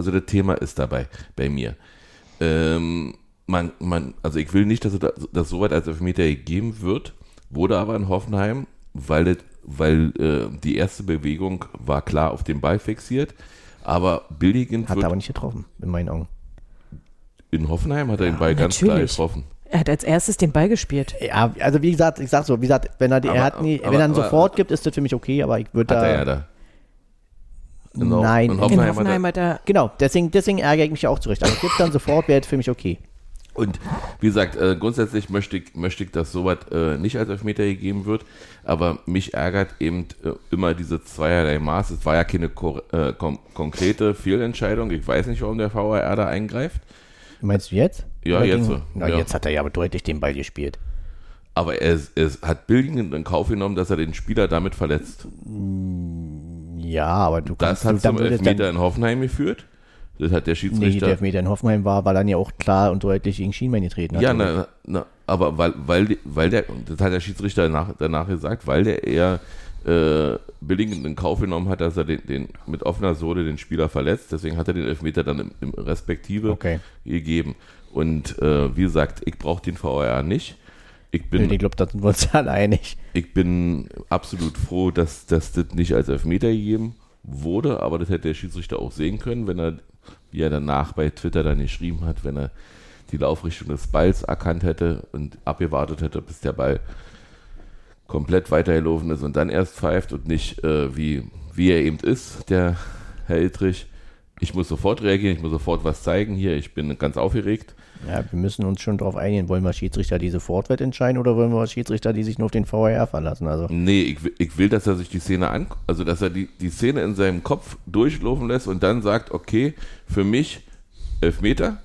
also das Thema ist dabei, bei mir. Ähm, man, man, also ich will nicht, dass es da- dass so weit als Elfmeter gegeben wird, wurde aber in Hoffenheim, weil, das, weil äh, die erste Bewegung war klar auf den Ball fixiert, aber billigend Hat wird, er aber nicht getroffen, in meinen Augen. in Hoffenheim hat er den Ball ganz klar natürlich. getroffen. Er hat als erstes den Ball gespielt. Ja, also wie gesagt, ich sag so, wie gesagt, wenn er, die, Aber- er hat nie, aber- wenn er ihn aber- sofort gibt, ist das für mich okay, aber ich würde Hat da. er ja da. Genau. Nein, in in In Hoffenheim, Hoffenheim hat er, hat er. Genau, deswegen, deswegen ärgere ich mich auch zurecht. Aber gibt dann sofort, wäre für mich okay. Und wie gesagt, äh, grundsätzlich möchte ich, möchte ich, dass sowas äh, nicht als Elfmeter gegeben wird, aber mich ärgert eben äh, immer diese zweierlei Maß. Es war ja keine äh, kom konkrete Fehlentscheidung. Ich weiß nicht, warum der VAR da eingreift, Meinst du jetzt? Ja, Oder jetzt gegen- so. Na, Ja. jetzt hat er ja aber deutlich den Ball gespielt. aber er, es hat billigend in Kauf genommen, dass er den Spieler damit verletzt. Ja, aber du Das kannst hat du, dann zum Elfmeter dann, in Hoffenheim geführt. Das hat der Nee, Schiedsrichter. der Elfmeter in Hoffenheim war, weil er ja auch klar und deutlich gegen Schienbein getreten hat. Ja, na, na, aber weil, weil, weil der, das hat der Schiedsrichter danach, danach gesagt, weil der eher äh, billigend in Kauf genommen hat, dass er den, den mit offener Sohle den Spieler verletzt. Deswegen hat er den Elfmeter dann im, im Respektive Okay. gegeben. Und äh, wie gesagt, ich brauche den VAR nicht. Ich bin, Ich glaube, da sind wir uns alle einig. ich bin absolut froh, dass, dass das nicht als Elfmeter gegeben wurde, aber das hätte der Schiedsrichter auch sehen können, wenn er, wie er danach bei Twitter dann geschrieben hat, wenn er die Laufrichtung des Balls erkannt hätte und abgewartet hätte, bis der Ball komplett weitergelaufen ist und dann erst pfeift und nicht äh, wie, wie er eben ist, der Herr Iltrich. Ich muss sofort reagieren, ich muss sofort was zeigen hier, ich bin ganz aufgeregt. Ja, wir müssen uns schon darauf einigen. Wollen wir Schiedsrichter, die sofort wird entscheiden oder wollen wir Schiedsrichter, die sich nur auf den VAR verlassen? Also, Nee, ich, will- ich will, dass er sich die Szene an, also dass er die, die Szene in seinem Kopf durchlaufen lässt und dann sagt, okay, für mich Elfmeter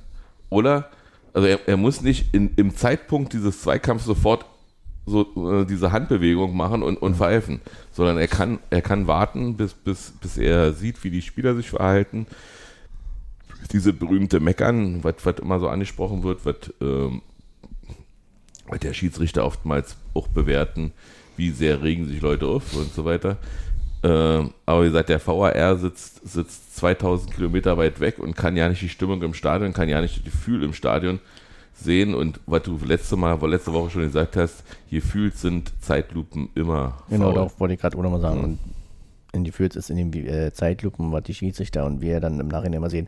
oder, also er, er muss nicht in, im Zeitpunkt dieses Zweikampfs sofort so äh, diese Handbewegung machen und, und pfeifen, sondern er kann, er kann warten, bis, bis, bis er sieht, wie die Spieler sich verhalten. Diese berühmte Meckern, was immer so angesprochen wird, was ähm, der Schiedsrichter oftmals auch bewerten, wie sehr regen sich Leute auf und so weiter. Ähm, aber wie gesagt, der VAR sitzt, sitzt 2000 Kilometer weit weg und kann ja nicht die Stimmung im Stadion, kann ja nicht das Gefühl im Stadion sehen. Und was du letzte Mal, letzte Woche schon gesagt hast, gefühlt sind Zeitlupen immer Genau, faul. darauf wollte ich gerade auch nochmal sagen. Mhm. Und in die Fürth ist in den äh, Zeitlupen, was die Schiedsrichter und wir dann im Nachhinein immer sehen,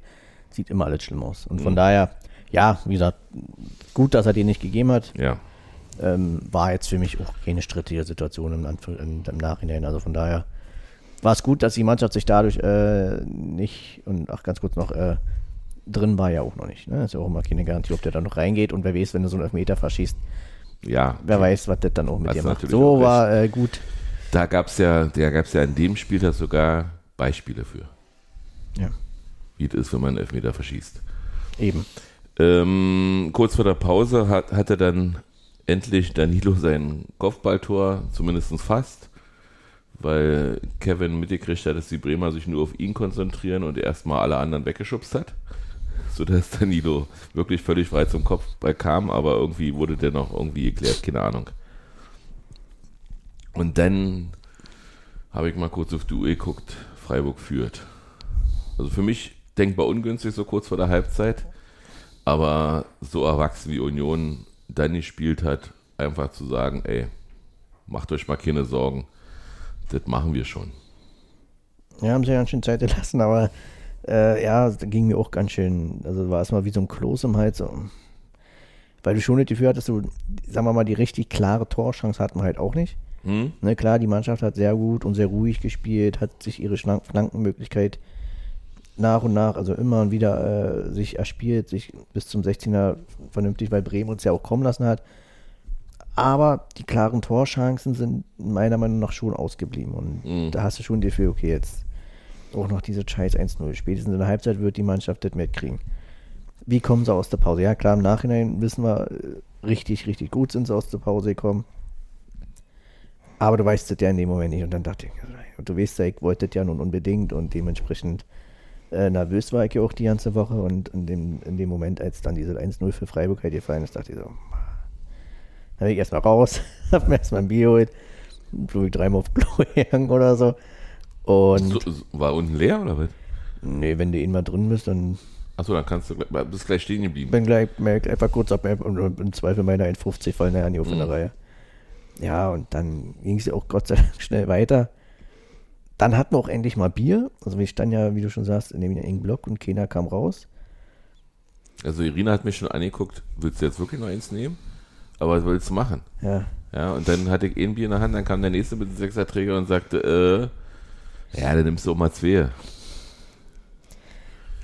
sieht immer alles schlimm aus. Und von Mhm. daher, ja, wie gesagt, gut, dass er den nicht gegeben hat. Ja, Ähm, war jetzt für mich auch keine strittige Situation im, Anf- im, im Nachhinein. Also von daher war es gut, dass die Mannschaft sich dadurch äh, nicht, und ach ganz kurz noch, äh, drin war ja auch noch nicht. Ne? Ist ja auch immer keine Garantie, ob der da noch reingeht. Und wer weiß, wenn du so einen Elfmeter verschießt, ja. wer weiß, was das dann auch mit dir macht. So war äh, gut. Da gab es ja, da gab's ja in dem Spieltag sogar Beispiele für, Ja, wie es ist, wenn man einen Elfmeter verschießt. eben. Ähm, kurz vor der Pause hat, hatte dann endlich Danilo sein Kopfballtor, zumindest fast, weil Kevin mitgekriegt hat, dass die Bremer sich nur auf ihn konzentrieren und erstmal alle anderen weggeschubst hat, sodass Danilo wirklich völlig frei zum Kopfball kam, aber irgendwie wurde der noch irgendwie geklärt, keine Ahnung. Und dann habe ich mal kurz auf die Uhr geguckt, Freiburg führt. Also für mich denkbar ungünstig so kurz vor der Halbzeit, aber so erwachsen wie Union dann gespielt hat, einfach zu sagen, ey, macht euch mal keine Sorgen, das machen wir schon. Ja, haben sie ganz schön Zeit gelassen, aber äh, ja, da ging mir auch ganz schön, also war es mal wie so ein Kloß im Hals. So. Weil du schon das Gefühl hattest, du, sagen wir mal, die richtig klare Torchance hatten wir halt auch nicht. Hm? Ne, klar, die Mannschaft hat sehr gut und sehr ruhig gespielt, hat sich ihre Flankenmöglichkeit nach und nach, also immer und wieder äh, sich erspielt, sich bis zum 16er vernünftig, weil Bremen uns ja auch kommen lassen hat. Aber die klaren Torchancen sind meiner Meinung nach schon ausgeblieben. Und Mhm. da hast du schon das Gefühl, okay, jetzt auch noch diese Scheiß 1-0. Spätestens in der Halbzeit wird die Mannschaft das mitkriegen. Wie kommen sie aus der Pause? Ja, klar, im Nachhinein wissen wir, äh, richtig, richtig gut sind sie aus der Pause gekommen. Aber du weißt das ja in dem Moment nicht. Und dann dachte ich, du weißt ja, ich wollte das ja nun unbedingt und dementsprechend äh, nervös war ich ja auch die ganze Woche. Und in dem, in dem Moment, als dann diese 1-0 für Freiburg halt gefallen ist, dachte ich so, dann bin ich erstmal raus, hab mir erstmal ein Bier geholt, flog ich dreimal auf Klo gegangen oder so. Und So, war unten leer oder was? nee, wenn du ihn mal drin bist, dann Achso, dann kannst du gleich- bist gleich stehen geblieben. bin gleich, merk einfach kurz ab und, im Zweifel meine 1,50 fallen nachher nicht auf in der Mhm. Reihe. Ja, und dann ging es ja auch Gott sei Dank schnell weiter. Dann hatten wir auch endlich mal Bier. Also wir standen ja, wie du schon sagst, in dem engen Block und keiner kam raus. Also Irina hat mich schon angeguckt, willst du jetzt wirklich noch eins nehmen? Aber was willst du machen? Ja, Ja, und dann hatte ich ein Bier in der Hand, dann kam der nächste mit dem Sechserträger und sagte, äh, ja, dann nimmst du auch mal zwei.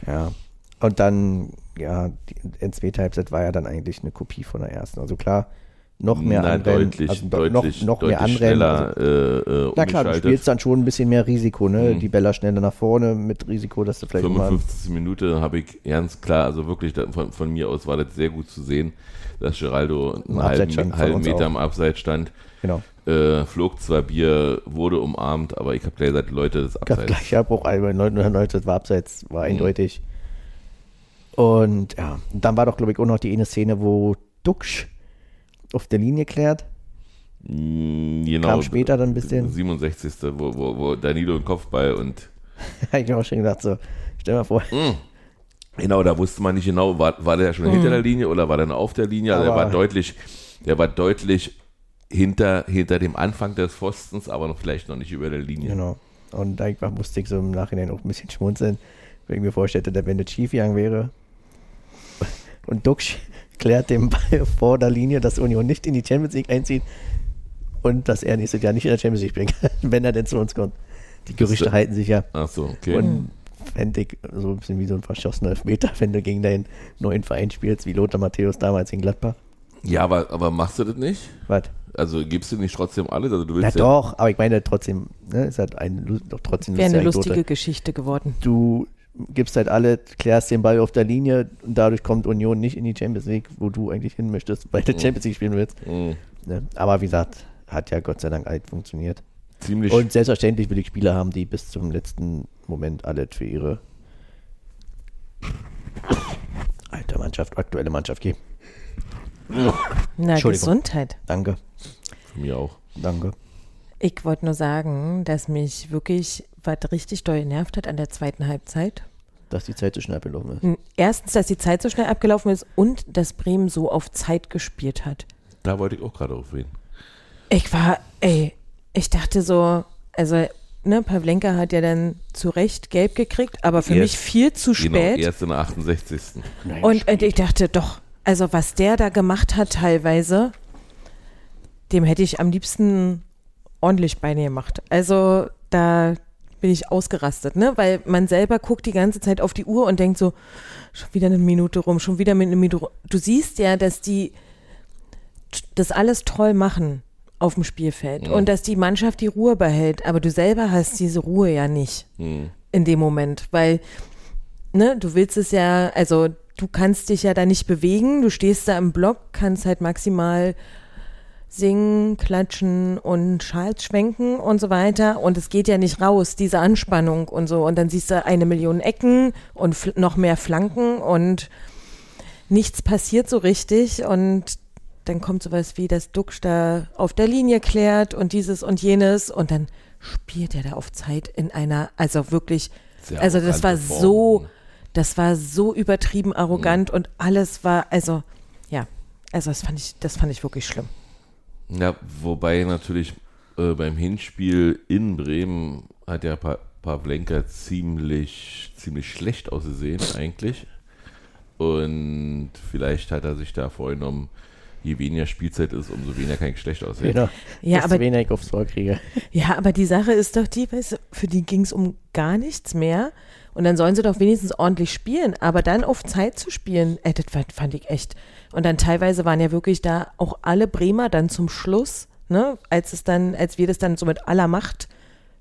ja. Und dann, ja, die in zweiter Halbzeit war ja dann eigentlich eine Kopie von der ersten. Also klar, noch mehr Na, Anrennen, deutlich, also deutlich, noch, noch deutlich mehr Anrennen. schneller Also, äh, äh, na klar, du spielst dann schon ein bisschen mehr Risiko, ne? Mhm. Die Bälle schneller nach vorne mit Risiko, dass du vielleicht mal 55. Minute habe ich ganz klar, also wirklich von, von mir aus war das sehr gut zu sehen, dass Geraldo einen halben, halben Meter auch. im Abseits stand. genau. Äh, flog zwar Bier, wurde umarmt, aber ich habe gleich gesagt, Leute, das Gab Abseits. gleich Abbruch, also 900 war abseits, Mhm. war eindeutig. Und ja, und dann war doch, glaube ich, auch noch die eine Szene, wo Duxch auf der Linie klärt. Mm, Genau, Kam später dann ein bisschen. 67. Wo, wo, wo Danilo einen Kopfball und Habe ich mir auch schon gedacht, so, stell mal vor, Genau, da wusste man nicht genau, war, war der schon hinter der Linie oder war der noch auf der Linie? Also der Mhm. War deutlich, der war deutlich hinter, hinter dem Anfang des Pfostens, aber noch vielleicht noch nicht über der Linie. genau. Und da war- musste ich so im Nachhinein auch ein bisschen schmunzeln, wenn ich mir vorstellte, dass wenn das schief gegangen wäre und Duxch klärt den Ball vor der Linie, dass Union nicht in die Champions League einzieht und dass er nächstes Jahr nicht in der Champions League kann, wenn er denn zu uns kommt. Die Gerüchte halten sich ja. Ach so, okay. Und fände ich so ein bisschen wie so ein verschossener Elfmeter, wenn du gegen deinen neuen Verein spielst, wie Lothar Matthäus damals in Gladbach. ja, aber, aber machst du das nicht? Was? Also gibst du nicht trotzdem alles? Also du Na willst ja, doch, aber ich meine trotzdem, ne, ist halt ein, doch trotzdem Wäre eine lustige lustige Anekdote. Geschichte geworden. Du gibst halt alle, klärst den Ball auf der Linie und dadurch kommt Union nicht in die Champions League, wo du eigentlich hin möchtest, weil du Champions League spielen willst. mh, Ne? Aber wie gesagt, hat ja Gott sei Dank alt funktioniert. ziemlich. Und selbstverständlich will ich Spieler haben, die bis zum letzten Moment alles für ihre alte Mannschaft, aktuelle Mannschaft geben. Na. Gesundheit. Danke, Für mich auch. danke. Ich wollte nur sagen, dass mich wirklich was richtig doll genervt hat an der zweiten Halbzeit. Dass die Zeit so schnell abgelaufen ist. N- Erstens, dass die Zeit so schnell abgelaufen ist und dass Bremen so auf Zeit gespielt hat. Da wollte ich auch gerade aufreden. Ich war, ey, ich dachte so, also, ne, Pavlenka hat ja dann zu Recht gelb gekriegt, aber für Erst- mich viel zu Genau, spät. erst in der 68. Nein, Und äh, ich dachte, doch, also was der da gemacht hat teilweise, dem hätte ich am liebsten ordentlich Beine gemacht. Also da bin ich ausgerastet, ne? Weil man selber guckt die ganze Zeit auf die Uhr und denkt so, schon wieder eine Minute rum, schon wieder eine Minute rum. Du siehst ja, dass die das alles toll machen auf dem Spielfeld und dass die Mannschaft die Ruhe behält, aber du selber hast diese Ruhe ja nicht Hm. in dem Moment, weil ne, du willst es ja, also du kannst dich ja da nicht bewegen, du stehst da im Block, kannst halt maximal singen, klatschen und Schals schwenken und so weiter. Und es geht ja nicht raus, diese Anspannung und so. Und dann siehst du eine Million Ecken und noch mehr Flanken und nichts passiert so richtig. Und dann kommt sowas wie, dass Duxch da auf der Linie klärt und dieses und jenes. Und dann spielt er da auf Zeit in einer, also wirklich, Sehr also das war Form. so, das war so übertrieben arrogant und alles war, also ja, also das fand ich, das fand ich wirklich schlimm. Ja, wobei natürlich äh, beim Hinspiel in Bremen hat ja pa Pavlenka ziemlich, ziemlich schlecht ausgesehen eigentlich. Und vielleicht hat er sich da vorgenommen, je weniger Spielzeit ist, umso weniger kann ich schlecht aussehen. Genau. Ja, Desto aber- weniger ich aufs Tor kriege. Ja, aber die Sache ist doch die, weißt du, für die ging es um gar nichts mehr. Und dann sollen sie doch wenigstens ordentlich spielen. Aber dann auf Zeit zu spielen, ey, das fand- ich echt. Und dann teilweise waren ja wirklich da auch alle Bremer dann zum Schluss, ne, als es dann, als wir das dann so mit aller Macht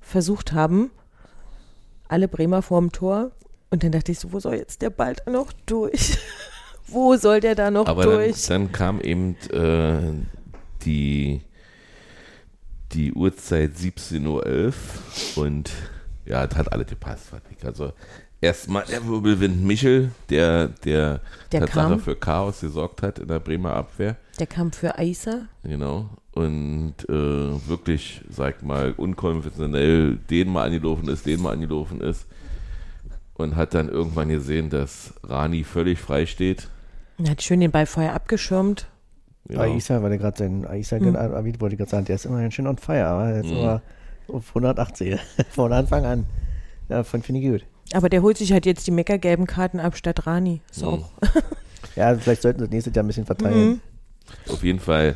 versucht haben, alle Bremer vorm Tor. Und dann dachte ich so, wo soll jetzt der Ball da noch durch? wo soll der da noch Aber dann, durch? dann kam eben äh, die, die Uhrzeit 17.11 Uhr und ja, es hat alles gepasst, fand ich. Also erstmal der Wirbelwind Michel, der, der, Der Tatsache kam. für Chaos gesorgt hat in der Bremer Abwehr. der kam für Eiser. Genau. Und äh, wirklich, sag mal, unkonventionell den mal angelaufen ist, den mal angelaufen ist. Und hat dann irgendwann gesehen, dass Rani völlig frei steht. Und hat schön den Ball vorher abgeschirmt. Genau. Aisa, weil er gerade seinen Aisa Hm. mhm. wollte ich gerade sagen, der ist immer ganz schön on fire, aber jetzt Mhm. immer auf 180 von Anfang an. Ja, von finde ich gut. Aber der holt sich halt jetzt die meckergelben Karten ab statt Rani. Ist Mhm. auch. Ja, vielleicht sollten wir das nächstes Jahr ein bisschen verteilen. Mhm. Auf jeden Fall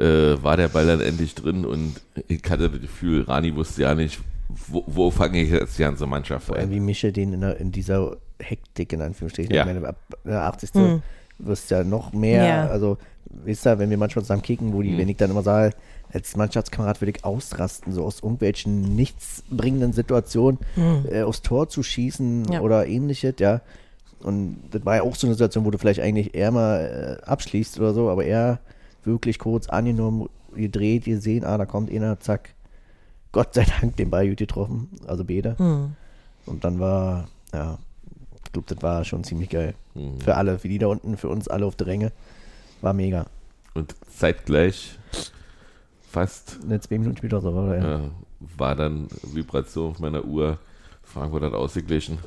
äh, war der Ball dann endlich drin und ich hatte das Gefühl, Rani wusste ja nicht, wo, wo fange ich jetzt die ganze Mannschaft ein. wie Mische den in, der, in dieser Hektik in Anführungsstrichen. Ja. Ich meine, ab der 80. Hm. wirst du ja noch mehr, Ja. also wisst ihr, wenn wir manchmal zusammen kicken, wo die, Mhm. wenn ich dann immer sage, als Mannschaftskamerad würde ich ausrasten, so aus irgendwelchen nichtsbringenden Situationen äh, aufs Tor zu schießen. Ja. oder ähnliches, ja. Und das war ja auch so eine Situation, wo du vielleicht eigentlich eher mal äh, abschließt oder so, aber er wirklich kurz angenommen, gedreht, gesehen, ah, da kommt einer, zack. Gott sei Dank den Ball gut getroffen, also beide. Hm. Und dann war, ja, ich glaube, das war schon ziemlich geil. Mhm. Für alle, für die da unten, für uns alle auf der Ränge. War mega. Und zeitgleich fast Ne, zwei Minuten später so, oder? Ja. äh, war dann Vibration auf meiner Uhr. Frankfurt hat ausgeglichen.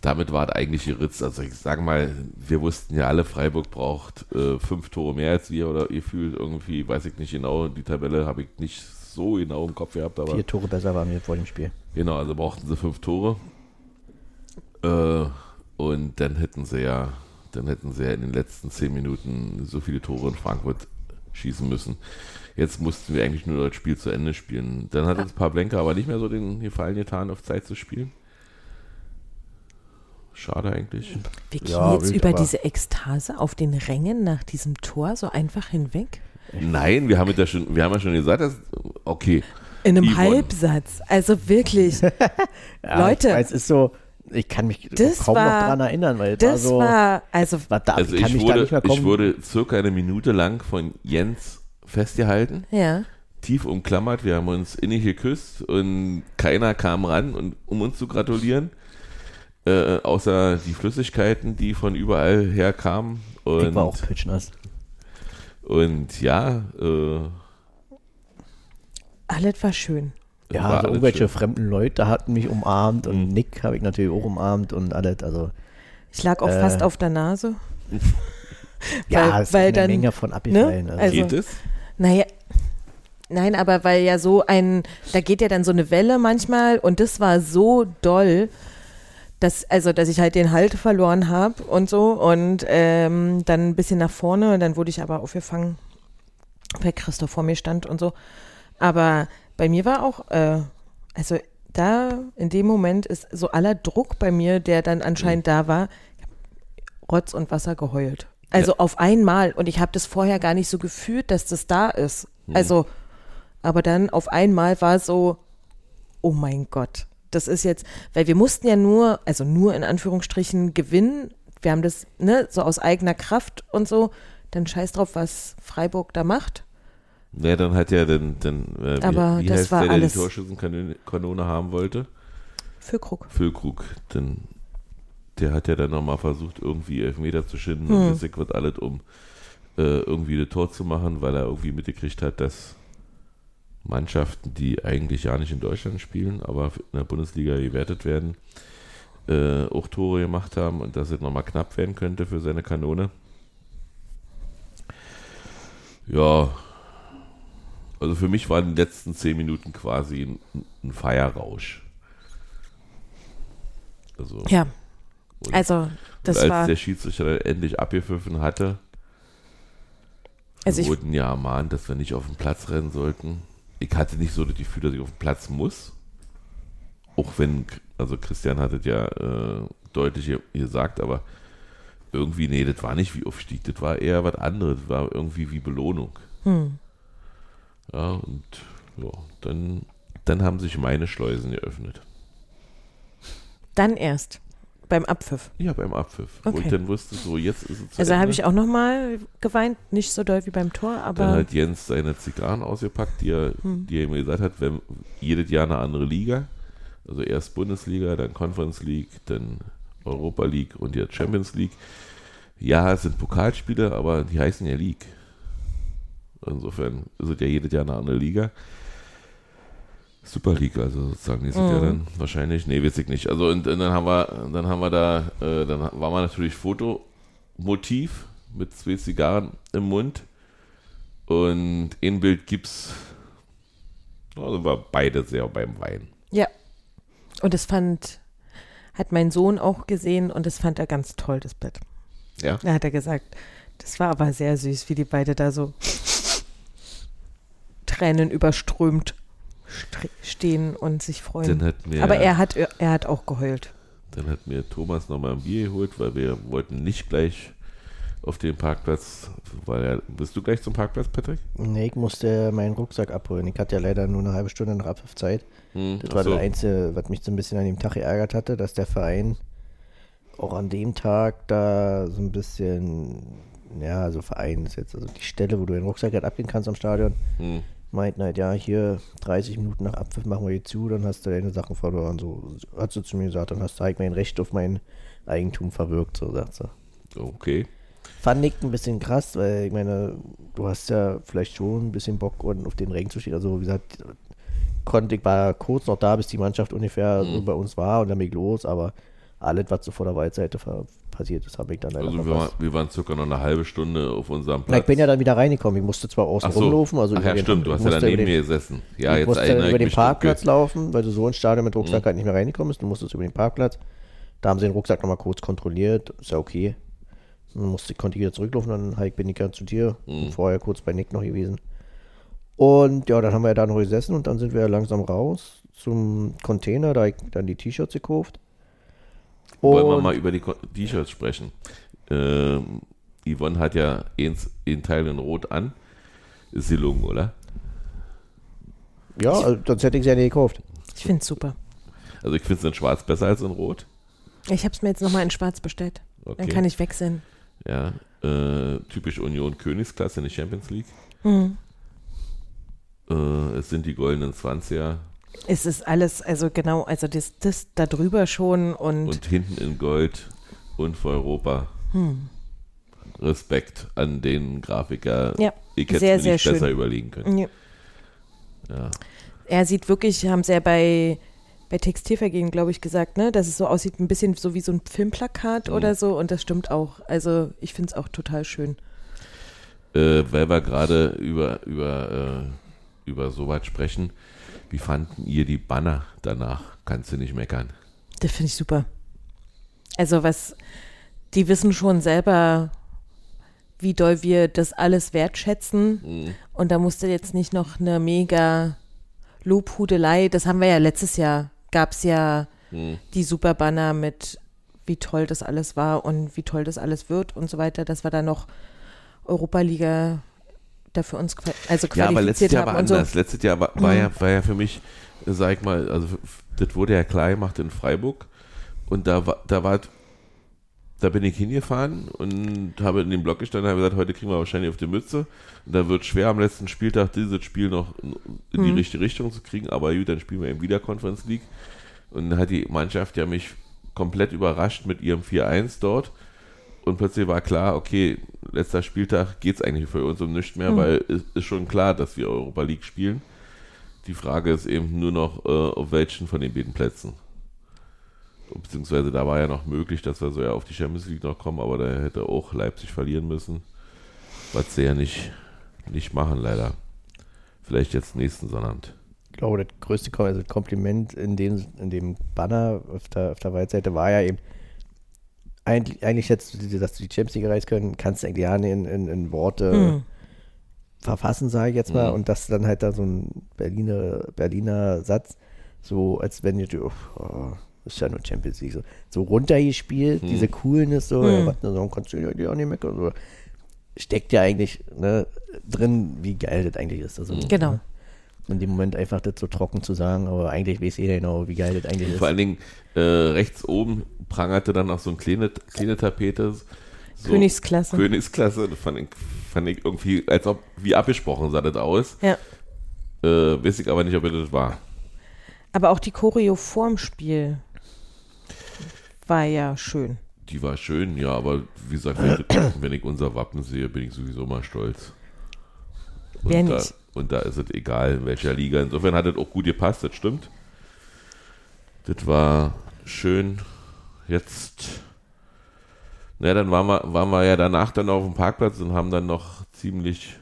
Damit war es eigentlich geritzt. Also ich sage mal, wir wussten ja alle, Freiburg braucht äh, fünf Tore mehr als wir oder ihr fühlt irgendwie, weiß ich nicht genau, die Tabelle habe ich nicht so genau im Kopf gehabt, aber Vier Tore besser waren wir vor dem Spiel. Genau, also brauchten sie fünf Tore. Äh, und dann hätten sie ja, dann hätten sie ja in den letzten zehn Minuten so viele Tore in Frankfurt schießen müssen. Jetzt mussten wir eigentlich nur das Spiel zu Ende spielen. Dann hat uns Pavlenka aber nicht mehr so den Gefallen getan, auf Zeit zu spielen. Schade eigentlich. Wir gehen Ja, jetzt über diese Ekstase auf den Rängen nach diesem Tor so einfach hinweg. Nein, wir haben ja schon, wir haben ja schon gesagt, dass, okay, In einem Yvonne. Halbsatz. Also wirklich. Ja, Leute. Es ist so, ich kann mich Das kaum war- noch dran erinnern, weil das war so. war, also war da, also ich kann ich mich da wurde, nicht mehr kommen. ich wurde circa eine Minute lang von Jens festgehalten. ja. tief umklammert. Wir haben uns innig geküsst und keiner kam ran, und, um uns zu gratulieren. Äh, außer die Flüssigkeiten, die von überall her kamen Und, Ich war auch pitchnass. und ja, äh, Alles war schön. Ja, war also irgendwelche schön. fremden Leute hatten mich umarmt und Mhm. Nick habe ich natürlich auch umarmt und alles. Also Ich lag auch Äh. fast auf der Nase. ja, Weil- es ist weil eine dann- Menge von abgefallen. Also, Also- geht es? Naja, nein, aber weil ja so ein, da geht ja dann so eine Welle manchmal und das war so doll, dass, also, dass ich halt den Halt verloren habe und so und ähm, dann ein bisschen nach vorne und dann wurde ich aber aufgefangen, weil Christoph vor mir stand und so. Aber bei mir war auch, äh, also da in dem Moment ist so aller Druck bei mir, der dann anscheinend da war, Rotz und Wasser geheult. Also auf einmal. Und ich habe das vorher gar nicht so gefühlt, dass das da ist. Also, aber dann auf einmal war so, oh mein Gott, das ist jetzt, weil wir mussten ja nur, also nur in Anführungsstrichen gewinnen. Wir haben das, ne, so aus eigener Kraft und so. Dann scheiß drauf, was Freiburg da macht. Ja, dann hat ja den, den äh, Aber wie, wie das heißt war der, der die Torschützenkanone haben wollte? Für Krug. Füllkrug. Denn der hat ja dann nochmal versucht, irgendwie Elfmeter zu schinden Hm. und Bissek wird alles, um äh, irgendwie ein Tor zu machen, weil er irgendwie mitgekriegt hat, dass Mannschaften, die eigentlich ja nicht in Deutschland spielen, aber in der Bundesliga gewertet werden, äh, auch Tore gemacht haben und dass es nochmal knapp werden könnte für seine Kanone. Ja, also für mich waren die letzten zehn Minuten quasi ein, ein Feierrausch. Also, Ja, und, also das und als war, der Schiedsrichter endlich abgepfiffen hatte, also wir wurden ja ermahnt, dass wir nicht auf den Platz rennen sollten. Ich hatte nicht so das Gefühl, dass ich auf den Platz muss. Auch wenn, also Christian hat es ja äh, deutlich ge- gesagt, aber irgendwie, nee, das war nicht wie Aufstieg, das war eher was anderes, das war irgendwie wie Belohnung. hm, Ja, und ja, dann, dann haben sich meine Schleusen geöffnet. dann erst beim Abpfiff. Ja, beim Abpfiff. Wo Okay. ich dann wusste, so jetzt ist es Also habe ich auch nochmal geweint, nicht so doll wie beim Tor, aber Dann hat Jens seine Zigarren ausgepackt, die er, Hm. die er mir gesagt hat, wenn jedes Jahr eine andere Liga. Also erst Bundesliga, dann Conference League, dann Europa League und jetzt Champions League. Ja, es sind Pokalspiele, aber die heißen ja League. Insofern ist es ja jedes Jahr eine andere Liga. Super League, also sozusagen, die sind ja Mhm. dann wahrscheinlich, nee, weiß ich nicht. Also und, und dann haben wir, dann haben wir da, äh, dann war man natürlich Fotomotiv mit zwei Zigarren im Mund und ein Bild gibt's, also war beide sehr beim Wein. ja. Und das fand, hat mein Sohn auch gesehen und das fand er ganz toll, das Bett. Ja, Da hat er gesagt, das war aber sehr süß, wie die beide da so Tränen überströmt stehen und sich freuen. dann hat mir, Aber er hat, er hat auch geheult. dann hat mir Thomas nochmal ein Bier geholt, weil wir wollten nicht gleich auf den Parkplatz, weil er, bist du gleich zum Parkplatz, Patrick? Nee, ich musste meinen Rucksack abholen. Ich hatte ja leider nur eine halbe Stunde nach Abpfiffzeit. Hm, Das war so. das Einzige, was mich so ein bisschen an dem Tag geärgert hatte, dass der Verein auch an dem Tag da so ein bisschen, ja, also Verein ist jetzt, also die Stelle, wo du den Rucksack halt abgehen kannst am Stadion, Hm. Meinten halt, ja, hier 30 Minuten nach Abpfiff machen wir die zu, dann hast du deine Sachen verloren. So hat sie zu mir gesagt, dann hast du halt mein Recht auf mein Eigentum verwirkt, so sagt sie. Okay. Fand ich ein bisschen krass, weil ich meine, du hast ja vielleicht schon ein bisschen Bock, und auf den Regen zu stehen. Also, wie gesagt, konnte ich war kurz noch da, bis die Mannschaft ungefähr so bei uns war und dann bin ich los, aber alles, was so vor der Waldseite ver- passiert ist, habe ich dann leider Also wir, waren, verpasst. wir waren circa noch eine halbe Stunde auf unserem Na, Platz. ich bin ja dann wieder reingekommen. Ich musste zwar außen Ach so. rumlaufen, also Ach ja, den- stimmt, du hast ja über den- mir gesessen. Ja, ich jetzt musste über den mich Parkplatz dunkel. laufen, weil du so ins Stadion mit Rucksack Mhm. halt nicht mehr reingekommen bist. Du musstest über den Parkplatz. Da haben sie den Rucksack nochmal kurz kontrolliert. Ist ja okay. Dann musste, konnte ich wieder zurücklaufen. Dann halt bin ich ja zu dir. Mhm. Vorher kurz bei Nick noch gewesen. Und ja, dann haben wir ja da noch gesessen und dann sind wir langsam raus zum Container. Da ich dann die T-Shirts gekauft. Wollen wir mal über die T-Shirts sprechen. Ähm, Yvonne hat ja Teil in Rot an. Ist sie gelungen, oder? Ja, also, sonst hätte ich sie ja nicht gekauft. Ich finde es super. Also ich finde es in Schwarz besser als in Rot. Ich habe es mir jetzt nochmal in Schwarz bestellt. Dann Okay. kann ich wechseln. Ja, äh, typisch Union Königsklasse in der Champions League. Hm. Äh, es sind die goldenen 20er Es ist alles, also genau, also das, das da drüber schon und, und hinten in Gold und für Europa. hm. Respekt an den Grafiker. Ja, ich hätte sehr, es mir sehr nicht besser schön. überlegen können. Ja. Ja. Er sieht wirklich, haben sie ja bei, bei Textilvergehen, glaube ich, gesagt, ne, dass es so aussieht, ein bisschen so wie so ein Filmplakat Mhm. oder so. Und das stimmt auch. Also ich finde es auch total schön. Äh, weil wir gerade über, über, äh, über sowas sprechen. Wie fanden ihr die Banner danach? Kannst du nicht meckern. Das finde ich super. Also was, die wissen schon selber, wie doll wir das alles wertschätzen. Mhm. Und da musste jetzt nicht noch eine mega Lobhudelei. Das haben wir ja letztes Jahr, gab es ja Mhm. die Superbanner mit, wie toll das alles war und wie toll das alles wird und so weiter, dass wir da noch Europa-Liga dafür uns qua- also Ja, aber letztes qualifiziert Jahr war und so. anders. Letztes Jahr war, war, ja, war ja für mich, sag ich mal, also das wurde ja klar gemacht in Freiburg. Und da war, da war, da bin ich hingefahren und habe in den Block gestanden und habe gesagt, heute kriegen wir wahrscheinlich auf die Mütze. Und da wird schwer am letzten Spieltag dieses Spiel noch in die Mhm. richtige Richtung zu kriegen. Aber gut, dann spielen wir eben wieder Conference League. Und dann hat die Mannschaft ja mich komplett überrascht mit ihrem 4-1 dort. Und plötzlich war klar, okay, letzter Spieltag geht es eigentlich für uns um nichts mehr, Mhm. weil es ist schon klar, dass wir Europa League spielen. Die Frage ist eben nur noch, äh, auf welchen von den beiden Plätzen. Beziehungsweise da war ja noch möglich, dass wir so ja auf die Champions League noch kommen, aber da hätte auch Leipzig verlieren müssen. Was sie ja nicht, nicht machen, leider. Vielleicht jetzt nächsten Sonnabend. Ich glaube, das größte Kompliment in dem, in dem Banner auf der, auf der Waldseite war ja eben, eigentlich, eigentlich jetzt, dass du die Champions League erreichen können, kannst du eigentlich ja nicht in, in, in Worte Hm. verfassen, sage ich jetzt mal. Mhm. Und das dann halt da so ein Berliner, Berliner Satz, so als wenn ihr, oh, das ist ja nur Champions League, so, so runtergespielt, Mhm. diese Coolness, so, Mhm. ja, was, so kannst du ja auch nicht meckern. So. Steckt ja eigentlich ne, drin, wie geil das eigentlich ist. Also, Genau. ne? In dem Moment einfach das so trocken zu sagen, aber eigentlich weiß jeder genau, wie geil das eigentlich ist. Vor allen Dingen äh, rechts oben prangerte dann noch so eine kleine, kleine Tapete. So Königsklasse. Königsklasse. Das fand ich, fand ich irgendwie, als ob, wie abgesprochen sah das aus. Ja. Äh, weiß ich aber nicht, ob das war. Aber auch die Choreo vorm Spiel war ja schön. Die war schön, ja, aber wie gesagt, wenn ich, wenn ich unser Wappen sehe, bin ich sowieso mal stolz. Und Wer da, nicht? Und da ist es egal, in welcher Liga. Insofern hat es auch gut gepasst, das stimmt. Das war schön. Jetzt, na, dann waren wir, waren wir ja danach dann auf dem Parkplatz und haben dann noch ziemlich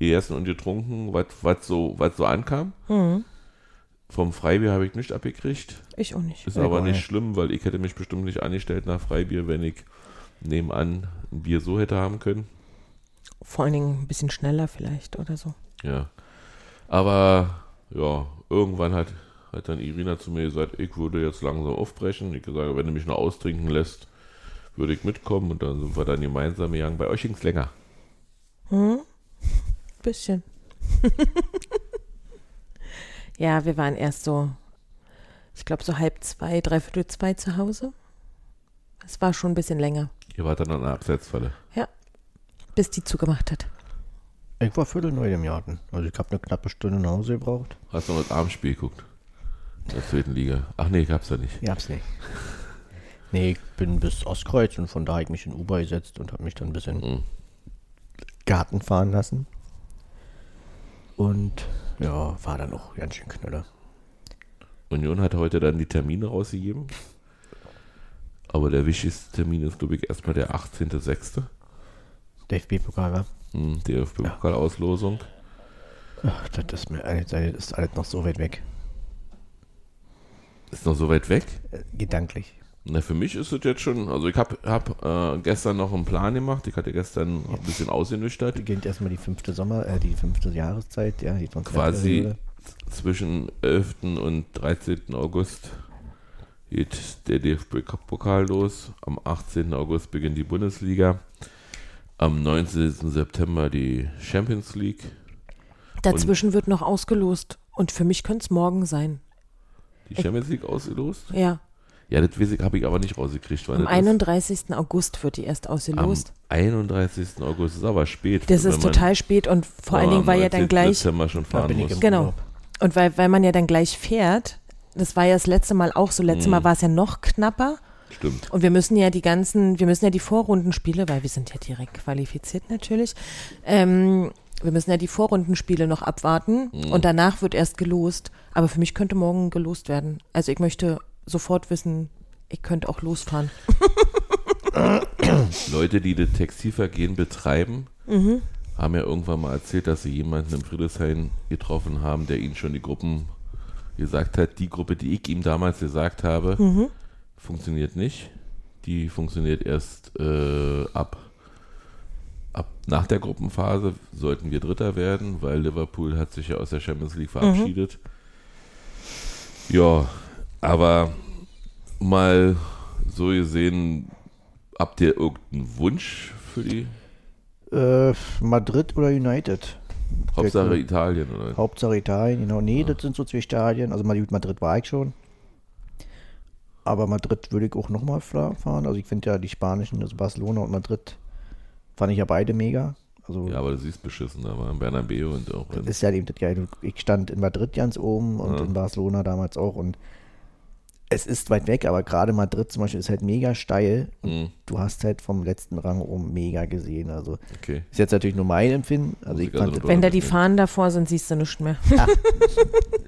gegessen und getrunken, was, was, so, was so ankam. Mhm. Vom Freibier habe ich nicht abgekriegt. Ich auch nicht. Ist aber nicht schlimm, weil ich hätte mich bestimmt nicht angestellt nach Freibier, wenn ich nebenan ein Bier so hätte haben können. Vor allen Dingen ein bisschen schneller vielleicht oder so. Ja. Aber ja, irgendwann hat, hat dann Irina zu mir gesagt, ich würde jetzt langsam aufbrechen. Ich gesagt, wenn du mich noch austrinken lässt, würde ich mitkommen und dann sind wir dann gemeinsam gegangen. Bei euch ging es länger. Hm? Bisschen. ja, wir waren erst so, ich glaube so halb zwei, dreiviertel zwei zu Hause. Es war schon ein bisschen länger, Ihr wart dann an der Abseitsfalle. Bis die zugemacht hat. Ich war viertel neu im Garten. Also ich habe eine knappe Stunde nach Hause gebraucht. Hast du noch das Abendspiel geguckt? In der zweiten Liga. Ach nee, gab's ja nicht. Ich hab's nicht. Nee, ich bin bis Ostkreuz und von da habe ich mich in Uber gesetzt und habe mich dann ein bisschen Mhm. Garten fahren lassen. Und ja, war dann auch ganz schön knüller. Union hat heute dann die Termine rausgegeben. Aber der wichtigste Termin ist, glaube ich, erstmal der 18.06. DFB-Pokal, wa? Hm, Die DFB-Pokalauslosung. Ach, das ist mir alles, das ist alles noch so weit weg. Ist noch so weit weg. Äh, gedanklich. Na, für mich ist es jetzt schon, also ich habe hab, äh, gestern noch einen Plan gemacht. Ich hatte gestern ein bisschen ausgenüchtert. Beginnt erstmal die fünfte Sommer, äh, die fünfte Jahreszeit, ja, die Quasi zwischen 11. und 13. August geht der DFB-Pokal los. Am 18. August beginnt die Bundesliga. Am 19. September die Champions League. Dazwischen wird noch ausgelost. Und für mich könnte es morgen sein. Die Champions League ausgelost? Ja, Ja, das habe ich aber nicht rausgekriegt. am das ist. 31. August wird die erst ausgelost. Am 31. August ist aber spät. Das ist man- total spät und vor allen Dingen, weil ja dann 19. gleich, Dezember schon fahren muss. Genau. Und weil, weil man ja dann gleich fährt, das war ja das letzte Mal auch so, letztes Mhm. Mal war es ja noch knapper Stimmt. Und wir müssen ja die ganzen, wir müssen ja die Vorrundenspiele, weil wir sind ja direkt qualifiziert natürlich, ähm, wir müssen ja die Vorrundenspiele noch abwarten Mhm. und danach wird erst gelost. Aber für mich könnte morgen gelost werden. Also ich möchte sofort wissen, ich könnte auch losfahren. Leute, die das Textilvergehen betreiben, Mhm. haben ja irgendwann mal erzählt, dass sie jemanden im Friedrichshain getroffen haben, der ihnen schon die Gruppen gesagt hat. Die Gruppe, die ich ihm damals gesagt habe, Mhm. Funktioniert nicht. Die funktioniert erst äh, ab, ab nach der Gruppenphase sollten wir Dritter werden, weil Liverpool hat sich ja aus der Champions League verabschiedet. Ja, aber mal so gesehen, habt ihr irgendeinen Wunsch für die Äh, Madrid oder United? Hauptsache. Italien, oder? Hauptsache Italien, genau. Nee, das sind so zwei Stadien. Also Madrid war ich schon. Aber Madrid würde ich auch nochmal fahren. Also ich finde ja die spanischen, also Barcelona und Madrid, fand ich ja beide mega. Also Ja, aber du siehst beschissen, war in Bernabeu und auch in, das ist ja eben das Geile. Ich stand in Madrid ganz oben und Ja. in Barcelona damals auch. Und es ist weit weg, aber gerade Madrid zum Beispiel ist halt mega steil. Und Hm, du hast halt vom letzten Rang oben mega gesehen. Also okay. ist jetzt natürlich nur mein Empfinden. Also ich also fand, Wenn da die. Fahnen davor sind, siehst du nichts mehr.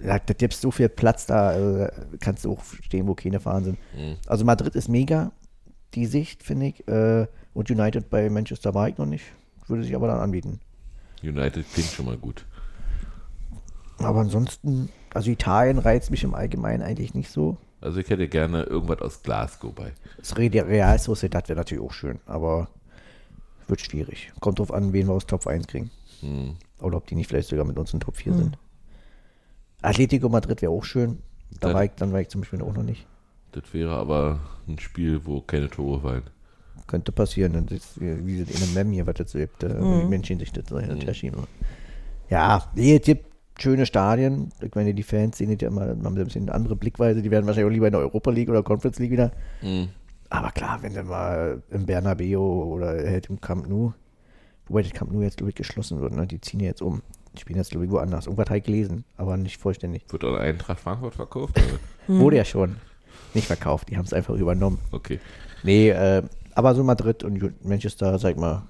Ja, da gibt so viel Platz da, also, kannst du auch stehen, wo keine fahren sind. Mhm. Also Madrid ist mega, die Sicht, finde ich. Äh, und United bei Manchester war ich noch nicht. Würde sich aber dann anbieten. United klingt schon mal gut. Aber ansonsten, also Italien reizt mich im Allgemeinen eigentlich nicht so. Also ich hätte gerne irgendwas aus Glasgow bei. Das Real Sociedad wäre natürlich auch schön, aber wird schwierig. Kommt drauf an, wen wir aus Top 1 kriegen. Hm. Oder ob die nicht vielleicht sogar mit uns in Top 4 sind. Atletico Madrid wäre auch schön. Da Dann- war ich, dann war ich zum Beispiel auch noch nicht. Das wäre aber ein Spiel, wo keine Tore fallen. Könnte passieren. Das, wie wie das in einem Mem hier, was das so gibt, äh, die Menschen sich das so hin und her schieben. Ja, nee, es gibt schöne Stadien. Ich meine, die Fans sehen das ja immer, haben ein bisschen eine andere Blickweise. Die werden wahrscheinlich auch lieber in der Europa League oder Conference League wieder. Hm. Aber klar, wenn du mal im Bernabeu oder halt im Camp Nou, wobei das Camp Nou jetzt, glaube ich, geschlossen wird, ne? die ziehen ja jetzt um. Die spielen jetzt, glaube ich, woanders. Irgendwas habe ich gelesen, aber nicht vollständig. Wird an Eintracht Frankfurt verkauft? oder? Wurde ja schon. Nicht verkauft, die haben es einfach übernommen. Okay. Nee, äh, aber so Madrid und Manchester, sag mal,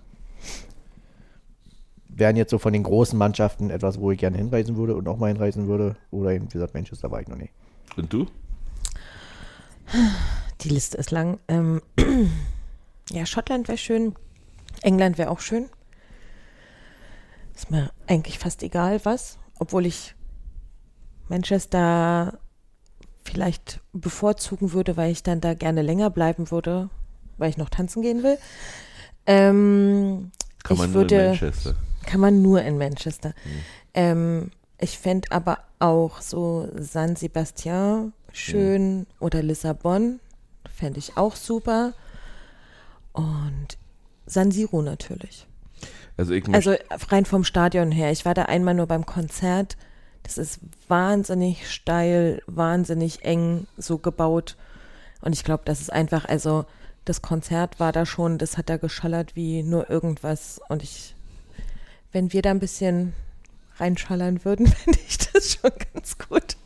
wären jetzt so von den großen Mannschaften etwas, wo ich gerne hinreisen würde und auch mal hinreisen würde. Oder eben, wie gesagt, Manchester war ich noch nicht. Und du? Die Liste ist lang. Ähm, ja, Schottland wäre schön. England wäre auch schön. Ist mir eigentlich fast egal, was. Obwohl ich Manchester vielleicht bevorzugen würde, weil ich dann da gerne länger bleiben würde, weil ich noch tanzen gehen will. Ähm, Kann ich man nur in würde, Manchester. Kann man nur in Manchester. Ähm, ich fände aber auch so San Sebastian schön oder Lissabon. Fände ich auch super. Und San Siro natürlich. Also Also rein vom Stadion her. Ich war da einmal nur beim Konzert. Das ist wahnsinnig steil, wahnsinnig eng so gebaut. Und ich glaube, das ist einfach, also das Konzert war da schon, das hat da geschallert wie nur irgendwas. Und ich, wenn wir da ein bisschen reinschallern würden, fände ich das schon ganz gut.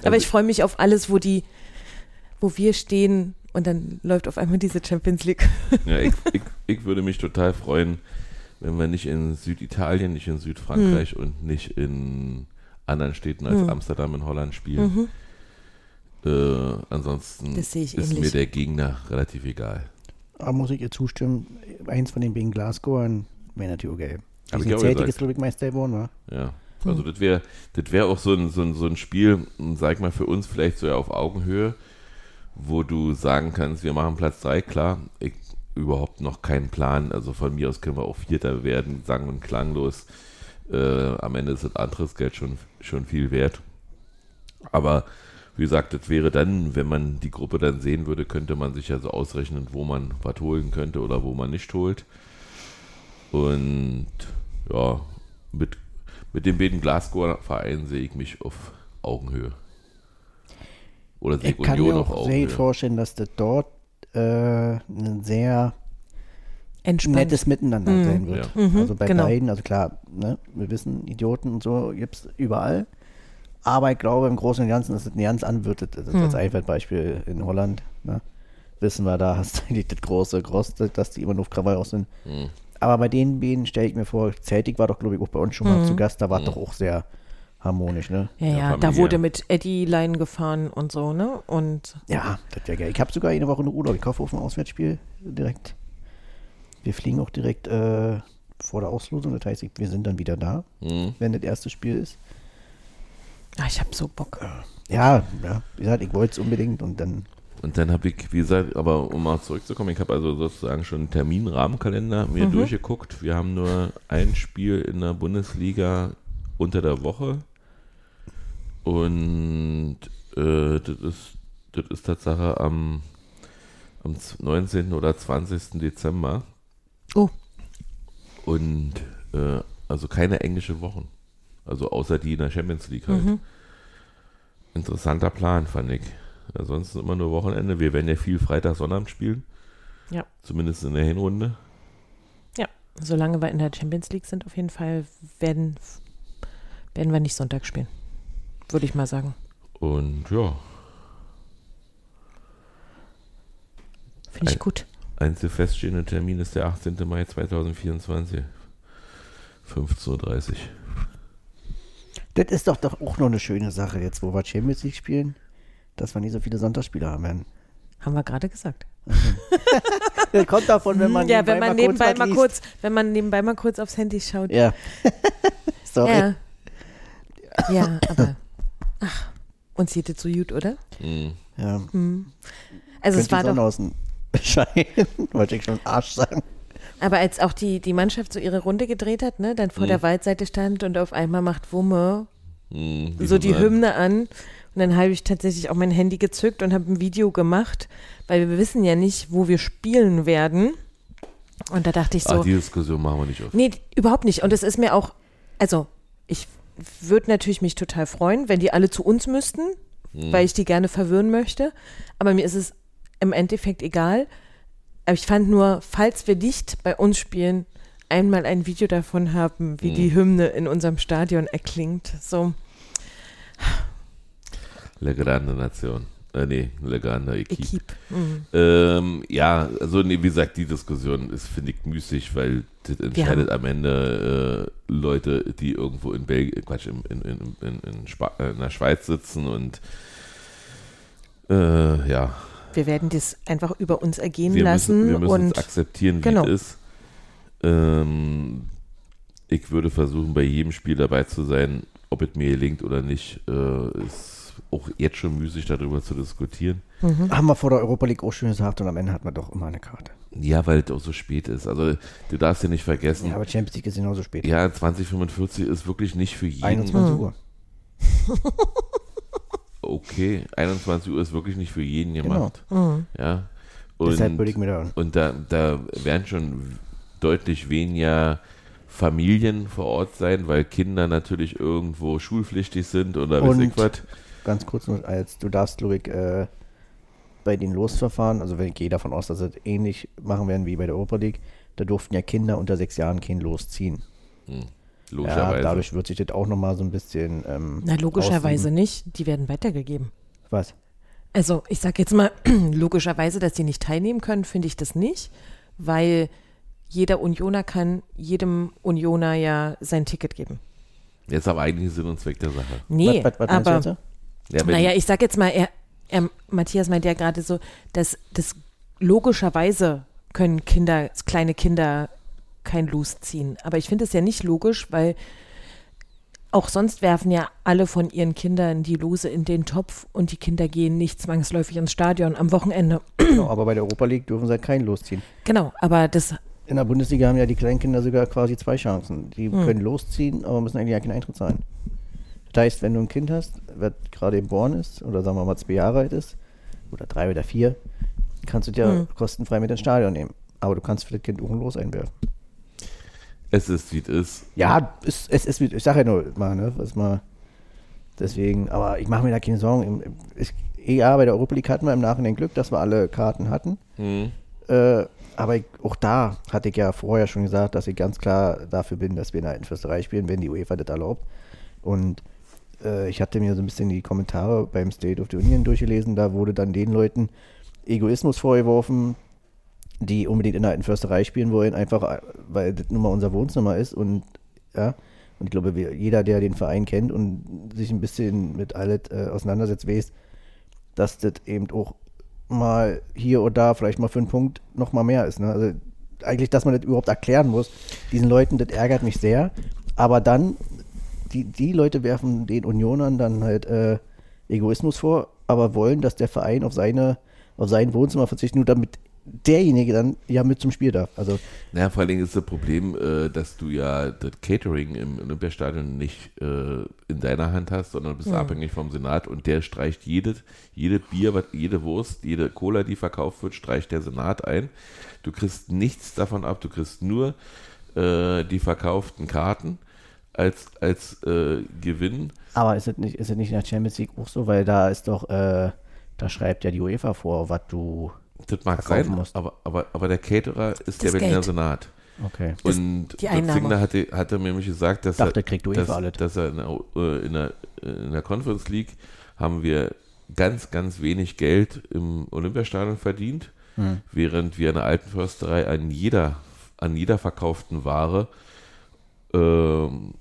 Aber Also ich freue mich auf alles, wo die, wo wir stehen und dann läuft auf einmal diese Champions League. ja, ich, ich, ich würde mich total freuen, wenn wir nicht in Süditalien, nicht in Südfrankreich Hm. und nicht in anderen Städten als Amsterdam in Holland spielen. Äh, ansonsten Mhm. Sehe ich ist ähnlich. mir der Gegner relativ egal. Aber muss ich ihr zustimmen, eins von den beiden Glasgowern wäre natürlich geil. Hab Die ich sind Celtic gesagt. ist, glaube ich, Meister geworden, wa? Ja. Also das wäre das wäre auch so ein, so, ein, so ein Spiel, sag mal, für uns vielleicht so ja auf Augenhöhe, wo du sagen kannst, wir machen Platz 3, klar, ich überhaupt noch keinen Plan. Also von mir aus können wir auch Vierter werden, sang- und klanglos. Äh, am Ende ist das anderes Geld schon, schon viel wert. Aber wie gesagt, das wäre dann, wenn man die Gruppe dann sehen würde, könnte man sich ja so ausrechnen, wo man was holen könnte oder wo man nicht holt. Und ja, mit, mit den beiden Glasgow-Vereinen sehe ich mich auf Augenhöhe. Oder sehe Ich ich kann Union mir auf auch sehr Augenhöhe. gut vorstellen, dass das dort äh, ein sehr Entspannt. nettes Miteinander Mhm. sein wird. Ja. Mhm, Also bei genau. beiden, also klar, ne, wir wissen, Idioten und so gibt es überall. Aber ich glaube, im Großen und Ganzen ist es ein ganz anwirtet. Das ist Mhm. jetzt einfach ein Beispiel in Holland. Ne? wissen wir, da hast du eigentlich das große Groß, dass die immer nur auf Krawall aus sind. Mhm. Aber bei den beiden stelle ich mir vor, Celtic war doch, glaube ich, auch bei uns schon mal zu Gast, da war doch auch sehr harmonisch, ne? Ja, Ja, ja, da wurde mit Eddie Line gefahren und so, ne? Und Ja, das wäre geil. Ich habe sogar eine Woche in Urlaub. Ich kaufe auf ein Auswärtsspiel direkt. Wir fliegen auch direkt äh, vor der Auslosung. Das heißt, wir sind dann wieder da, Mhm. wenn das erste Spiel ist. ah, ich habe so Bock. Ja, ja, wie gesagt, ich wollte es unbedingt und dann. Und dann habe ich, wie gesagt, aber um mal zurückzukommen, ich habe also sozusagen schon einen Terminrahmenkalender mir durchgeguckt. Wir haben nur ein Spiel in der Bundesliga unter der Woche. Und äh, das, ist, das ist Tatsache am, am 19. oder 20. Dezember. Oh, Und äh, also keine englische Wochen. Also außer die in der Champions League halt. Interessanter Plan, fand ich. Ansonsten immer nur Wochenende. Wir werden ja viel Freitag, Sonnabend spielen. Ja. Zumindest in der Hinrunde. ja. Solange wir in der Champions League sind, auf jeden Fall werden, werden wir nicht Sonntag spielen. Würde ich mal sagen. Und ja, Finde ich Ein- gut. einzige feststehende Termin ist der 18. Mai 2024. 15.30 Uhr. Das ist doch, doch auch noch eine schöne Sache, jetzt wo wir Champions League spielen, dass wir nicht so viele Sonntagsspiele haben werden. Haben wir gerade gesagt. Das kommt davon, wenn man ja, wenn man nebenbei was mal liest. kurz, wenn man nebenbei mal kurz aufs Handy schaut. Ja. Sorry. Ja. Ja, aber ach, uns sieht es so gut, oder? Mhm. Ja. Also es Könnte war die Sonne doch, außen scheinen. Wollte ich schon Arsch sagen. aber als auch die, die Mannschaft so ihre Runde gedreht hat, ne, dann vor Mhm. der Waldseite stand und auf einmal macht Wumme Wie so die. Hymne an. Und dann habe ich tatsächlich auch mein Handy gezückt und habe ein Video gemacht, weil wir wissen ja nicht, wo wir spielen werden. Und da dachte ich so, Ah, die Diskussion machen wir nicht auf. Nee, überhaupt nicht. Und es ist mir auch, also ich würde natürlich mich total freuen, wenn die alle zu uns müssten, weil ich die gerne verwirren möchte. Aber mir ist es im Endeffekt egal. Aber ich fand nur, falls wir nicht bei uns spielen, einmal ein Video davon haben, wie die Hymne in unserem Stadion erklingt. So, Le Grande Nation. Äh, nee, Le Grande Equipe. Equipe. Mhm. Ähm, ja, also nee, wie gesagt, die Diskussion ist, finde ich, müßig, weil das entscheidet am Ende äh, Leute, die irgendwo in Belgien, Quatsch, in, in, in, in, in, äh, in der Schweiz sitzen und äh, ja, Wir werden das einfach über uns ergehen wir lassen. müssen, wir müssen und akzeptieren, wie genau. es ist. Ähm, ich würde versuchen, bei jedem Spiel dabei zu sein, ob es mir gelingt oder nicht, äh, ist auch jetzt schon müßig darüber zu diskutieren. Haben wir vor der Europa League auch schön gesagt und am Ende hat man doch immer eine Karte. Ja, weil es auch so spät ist. Also du darfst ja nicht vergessen, Ja, aber Champions League ist genauso spät. Ja, 2045 ist wirklich nicht für jeden. 21 Uhr. Okay, 21 Uhr ist wirklich nicht für jeden Genau. gemacht. Ja. Und, Deshalb würde ich mir da. und da, da werden schon deutlich weniger Familien vor Ort sein, weil Kinder natürlich irgendwo schulpflichtig sind oder weiß ich was. Ganz kurz noch, als du darfst, glaube ich, äh, bei den Losverfahren, also wenn ich gehe davon aus, dass sie das ähnlich machen werden wie bei der Europa League, da durften ja Kinder unter sechs Jahren kein Los ziehen. Ja, Logischerweise. dadurch wird sich das auch nochmal so ein bisschen. Ähm, na, logischerweise ausleben. nicht. Die werden weitergegeben. Was? Also ich sage jetzt mal, logischerweise, dass die nicht teilnehmen können, finde ich das nicht, weil jeder Unioner kann jedem Unioner ja sein Ticket geben. Jetzt aber eigentlich Sinn und Zweck der Sache. Nee, was, was, was meinst du aber? Ja, naja, ich sage jetzt mal, er, er, Matthias meint ja gerade so, dass das logischerweise können Kinder, kleine Kinder kein Los ziehen. Aber ich finde es ja nicht logisch, weil auch sonst werfen ja alle von ihren Kindern die Lose in den Topf und die Kinder gehen nicht zwangsläufig ins Stadion am Wochenende. Genau, aber bei der Europa League dürfen sie halt kein losziehen. Genau, aber das, In der Bundesliga haben ja die Kleinkinder sogar quasi zwei Chancen. Die Hm. können losziehen, aber müssen eigentlich ja keinen Eintritt zahlen. Das heißt, wenn du ein Kind hast, was gerade geboren ist, oder sagen wir mal zwei Jahre alt ist, oder drei oder vier, kannst du dir Hm. kostenfrei mit ins Stadion nehmen. Aber du kannst für das Kind auch ein Los einwerfen. es ist, wie es ist. Ja, es, es ist, wie- ich sage ja nur mal, ne, was mal, deswegen, aber ich mache mir da keine Sorgen. Ich, ja, bei der Europa League hatten wir im Nachhinein Glück, dass wir alle Karten hatten. Hm. Äh, aber auch da hatte ich ja vorher schon gesagt, dass ich ganz klar dafür bin, dass wir in der Fürsterei spielen, wenn die UEFA das erlaubt. Und äh, ich hatte mir so ein bisschen die Kommentare beim State of the Union durchgelesen, da wurde dann den Leuten Egoismus vorgeworfen, die unbedingt in der alten Försterei spielen wollen, einfach äh, weil das nun mal unser Wohnzimmer ist und ja. Und ich glaube, jeder, der den Verein kennt und sich ein bisschen mit alles äh, auseinandersetzt, weiß, dass das eben auch mal hier oder da vielleicht mal für einen Punkt noch mal mehr ist. Ne? Also eigentlich, dass man das überhaupt erklären muss, diesen Leuten, das ärgert mich sehr. Aber dann, die, die Leute werfen den Unionern dann halt äh, Egoismus vor, aber wollen, dass der Verein auf seine auf sein Wohnzimmer verzichtet, nur damit derjenige dann ja mit zum Spiel darf. Also Naja, vor allen Dingen ist das Problem, äh, dass du ja das Catering im Olympiastadion nicht äh, in deiner Hand hast, sondern du bist abhängig vom Senat und der streicht jedes, jede Bier, was- jede Wurst, jede Cola, die verkauft wird, streicht der Senat ein. Du kriegst nichts davon ab, du kriegst nur äh, die verkauften Karten als, als äh, Gewinn. Aber ist es nicht, ist es nicht in der Champions League auch so, weil da ist doch, äh, da schreibt ja die UEFA vor, was du. Das mag sein, musst. aber, aber, aber der Caterer ist der Das Berliner Geld. Senat. Okay. Und die der Einnahme. Zingler hatte, hatte mir nämlich gesagt, dass Dachte, er, kriegt dass, alles. dass er in der, äh, in, der, in der Conference League haben wir ganz, ganz wenig Geld im Olympiastadion verdient, Hm. während wir in der alten Försterei an jeder, an jeder verkauften Ware ähm,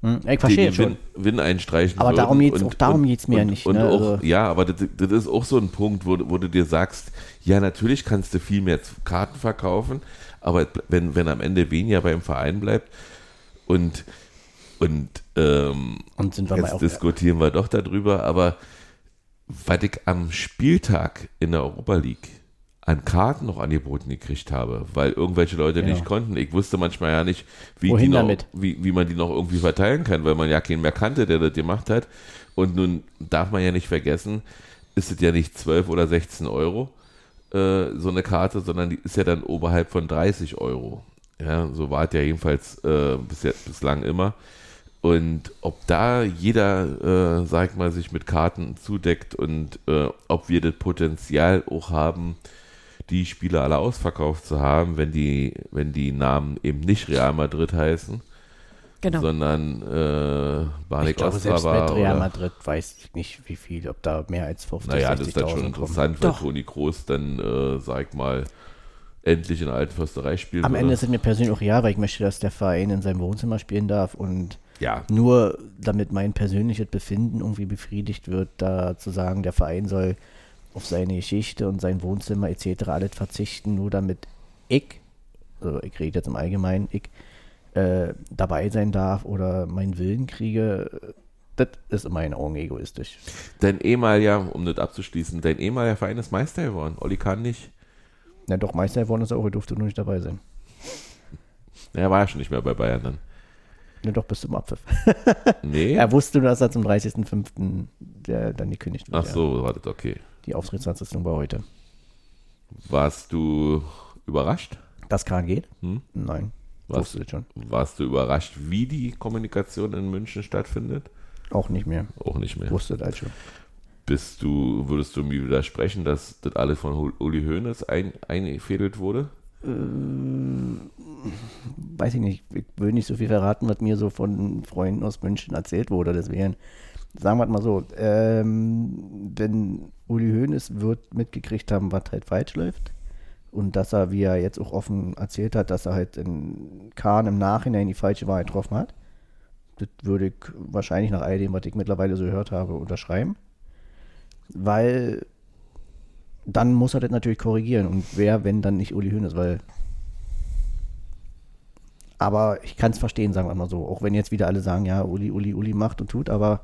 Hm, ich den verstehe schon. Gewinn, Gewinn einstreichen Aber würden. darum geht's- Und- auch darum und- geht's mir ja und- nicht, Und ne? auch, Also- ja, aber das, das ist auch so ein Punkt, wo, du- wo du dir sagst, ja, natürlich kannst du viel mehr Karten verkaufen, aber wenn, wenn am Ende weniger beim Verein bleibt und, und ähm, Und sind wir jetzt auf. diskutieren wir doch darüber, aber was ich am Spieltag in der Europa League an Karten noch angeboten gekriegt habe, weil irgendwelche Leute Genau. nicht konnten. Ich wusste manchmal ja nicht, wie, noch? Wie, wie man die noch irgendwie verteilen kann, weil man ja keinen mehr kannte, der das gemacht hat. Und nun darf man ja nicht vergessen, ist es ja nicht 12 oder 16 Euro äh, so eine Karte, sondern die ist ja dann oberhalb von 30 Euro. Ja, so war es ja jedenfalls äh, bis jetzt, bislang immer. Und ob da jeder, äh, sag ich mal, sich mit Karten zudeckt und äh, ob wir das Potenzial auch haben, die Spiele alle ausverkauft zu haben, wenn die, wenn die Namen eben nicht Real Madrid heißen, Genau. sondern äh, Banik ich glaube, selbst mit Ostrava Real oder, Madrid weiß ich nicht, wie viel, ob da mehr als 50, Naja, das ist dann schon 60.000 kommen. interessant, weil Doch. Toni Kroos dann, äh, sag ich mal, endlich in der alten Försterei spielen Am würde. Ende ist es mir persönlich auch ja, weil ich möchte, dass der Verein in seinem Wohnzimmer spielen darf und ja, nur damit mein persönliches Befinden irgendwie befriedigt wird, da zu sagen, der Verein soll auf seine Geschichte und sein Wohnzimmer etc. alles verzichten, nur damit ich, also ich rede jetzt im Allgemeinen, ich äh, dabei sein darf oder meinen Willen kriege, das ist in meinen Augen egoistisch. dein ehemaliger, um das abzuschließen, dein ehemaliger Verein ist Meister geworden. Olli Kahn nicht. Na doch, Meister geworden ist er auch, er durfte nur nicht dabei sein. Er war ja schon nicht mehr bei Bayern dann. Na doch, bis zum Abpfiff. Nee. Er wusste nur, dass er zum 30.05. der dann gekündigt wird. Ach so, war das okay. Die Auftrittsversatzung war heute. Warst du überrascht? Das kann geht? Hm? Nein. Wusste das schon. Warst du überrascht, wie die Kommunikation in München stattfindet? Auch nicht mehr. Auch nicht mehr. Wusste das schon. Bist du, würdest du mir widersprechen, dass das alles von Ul- Uli Hoeneß ein, eingefädelt wurde? weiß ich nicht, ich will nicht so viel verraten, was mir so von Freunden aus München erzählt wurde. Deswegen sagen wir mal so, ähm, wenn Uli Hoeneß wird mitgekriegt haben, was halt falsch läuft und dass er, wie er jetzt auch offen erzählt hat, dass er halt in Kahn im Nachhinein die falsche Wahl getroffen hat, das würde ich wahrscheinlich nach all dem, was ich mittlerweile so gehört habe, unterschreiben. Weil dann muss er das natürlich korrigieren. Und wer, wenn dann nicht Uli Hoeneß, weil aber ich kann es verstehen, sagen wir mal so. Auch wenn jetzt wieder alle sagen, ja, Uli, Uli, Uli macht und tut, aber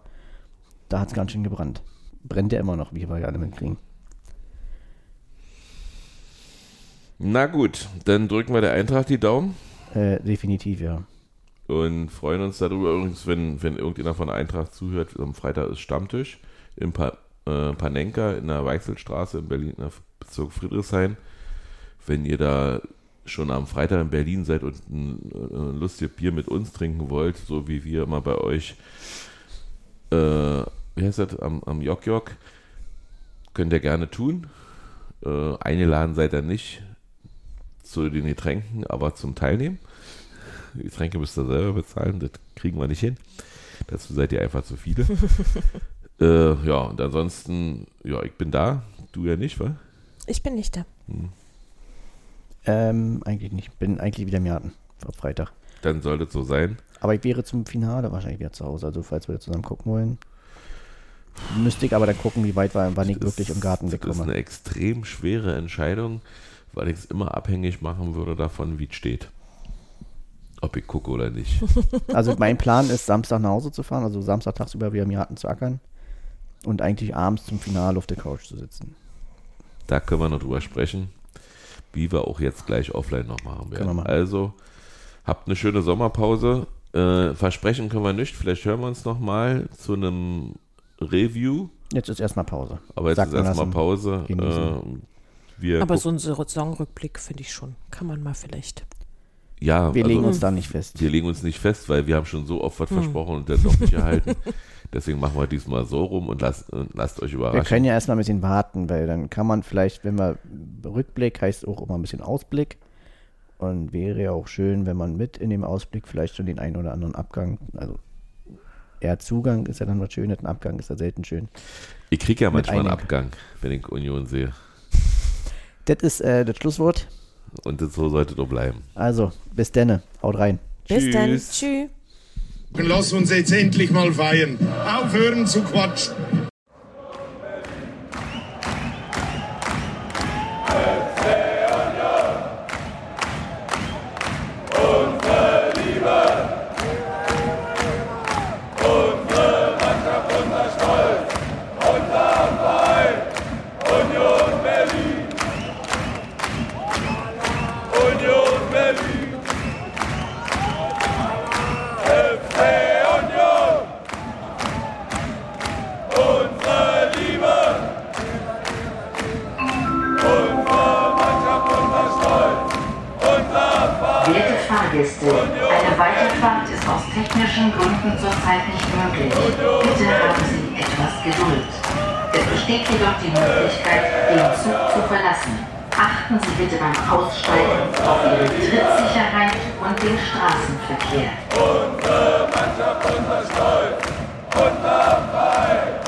da hat es ganz schön gebrannt. Brennt ja immer noch, wie wir alle mitkriegen. Na gut, dann drücken wir der Eintracht die Daumen Äh, definitiv, ja. und freuen uns darüber. Übrigens, wenn, wenn irgendjemand von der Eintracht zuhört, am Freitag ist Stammtisch im pa äh, Panenka in der Weichselstraße in Berlin, in der Bezirk Friedrichshain. Wenn ihr da schon am Freitag in Berlin seid und ein, ein lustiges Bier mit uns trinken wollt, so wie wir immer bei euch, äh, wie heißt das, am, am Jok Jok, könnt ihr gerne tun. Äh, eingeladen seid ihr nicht zu den Getränken, aber zum Teilnehmen. Die Getränke müsst ihr selber bezahlen, das kriegen wir nicht hin. Dazu seid ihr einfach zu viele. äh, ja, und ansonsten, ja, ich bin da. Du ja nicht, wa? Ich bin nicht da. Ähm, eigentlich nicht. Bin eigentlich wieder im Garten. Auf Freitag. Dann sollte es so sein. Aber ich wäre zum Finale wahrscheinlich wieder zu Hause. Also falls wir zusammen gucken wollen. Müsste ich aber dann gucken, wie weit war, wann ich wirklich im Garten Das ist eine extrem schwere Entscheidung, weil ich es immer abhängig machen würde davon, wie es steht. Ob ich gucke oder nicht. Also mein Plan ist, Samstag nach Hause zu fahren, also Samstag tagsüber wieder im Garten zu ackern und eigentlich abends zum Finale auf der Couch zu sitzen. Da können wir noch drüber sprechen, wie wir auch jetzt gleich offline noch machen werden. machen. Also, habt eine schöne Sommerpause. Äh, versprechen können wir nicht. Vielleicht hören wir uns noch mal zu einem Review. Jetzt ist erstmal Pause. Aber jetzt Sacken ist erstmal Pause. Äh, wir Aber so ein Saisonrückblick finde ich schon. Kann man mal vielleicht. ja, Wir also, legen uns da nicht fest. Wir legen uns nicht fest, weil wir haben schon so oft was Hm. versprochen und dann doch nicht erhalten. Deswegen machen wir diesmal so rum und lasst, und lasst euch Wir überraschen. können ja erstmal ein bisschen warten, weil dann kann man vielleicht, wenn wir Rückblick heißt auch immer ein bisschen Ausblick. Und wäre ja auch schön, wenn man mit in dem Ausblick vielleicht schon den einen oder anderen Abgang, also eher Zugang ist ja dann was Schönes, ein Abgang ist ja selten schön. ich kriege ja manchmal einen. Abgang, wenn ich Union sehe. Das ist äh, das Schlusswort. Und das so sollte doch bleiben. Also, bis denne. Haut rein. Bis dann. Tschüss. Tschüss. Lass uns jetzt endlich mal feiern. Aufhören zu quatschen. Geduld. Es besteht jedoch die Möglichkeit, den Zug zu verlassen. Achten Sie bitte beim Aussteigen auf Ihre Trittsicherheit und den Straßenverkehr. Union Berlin!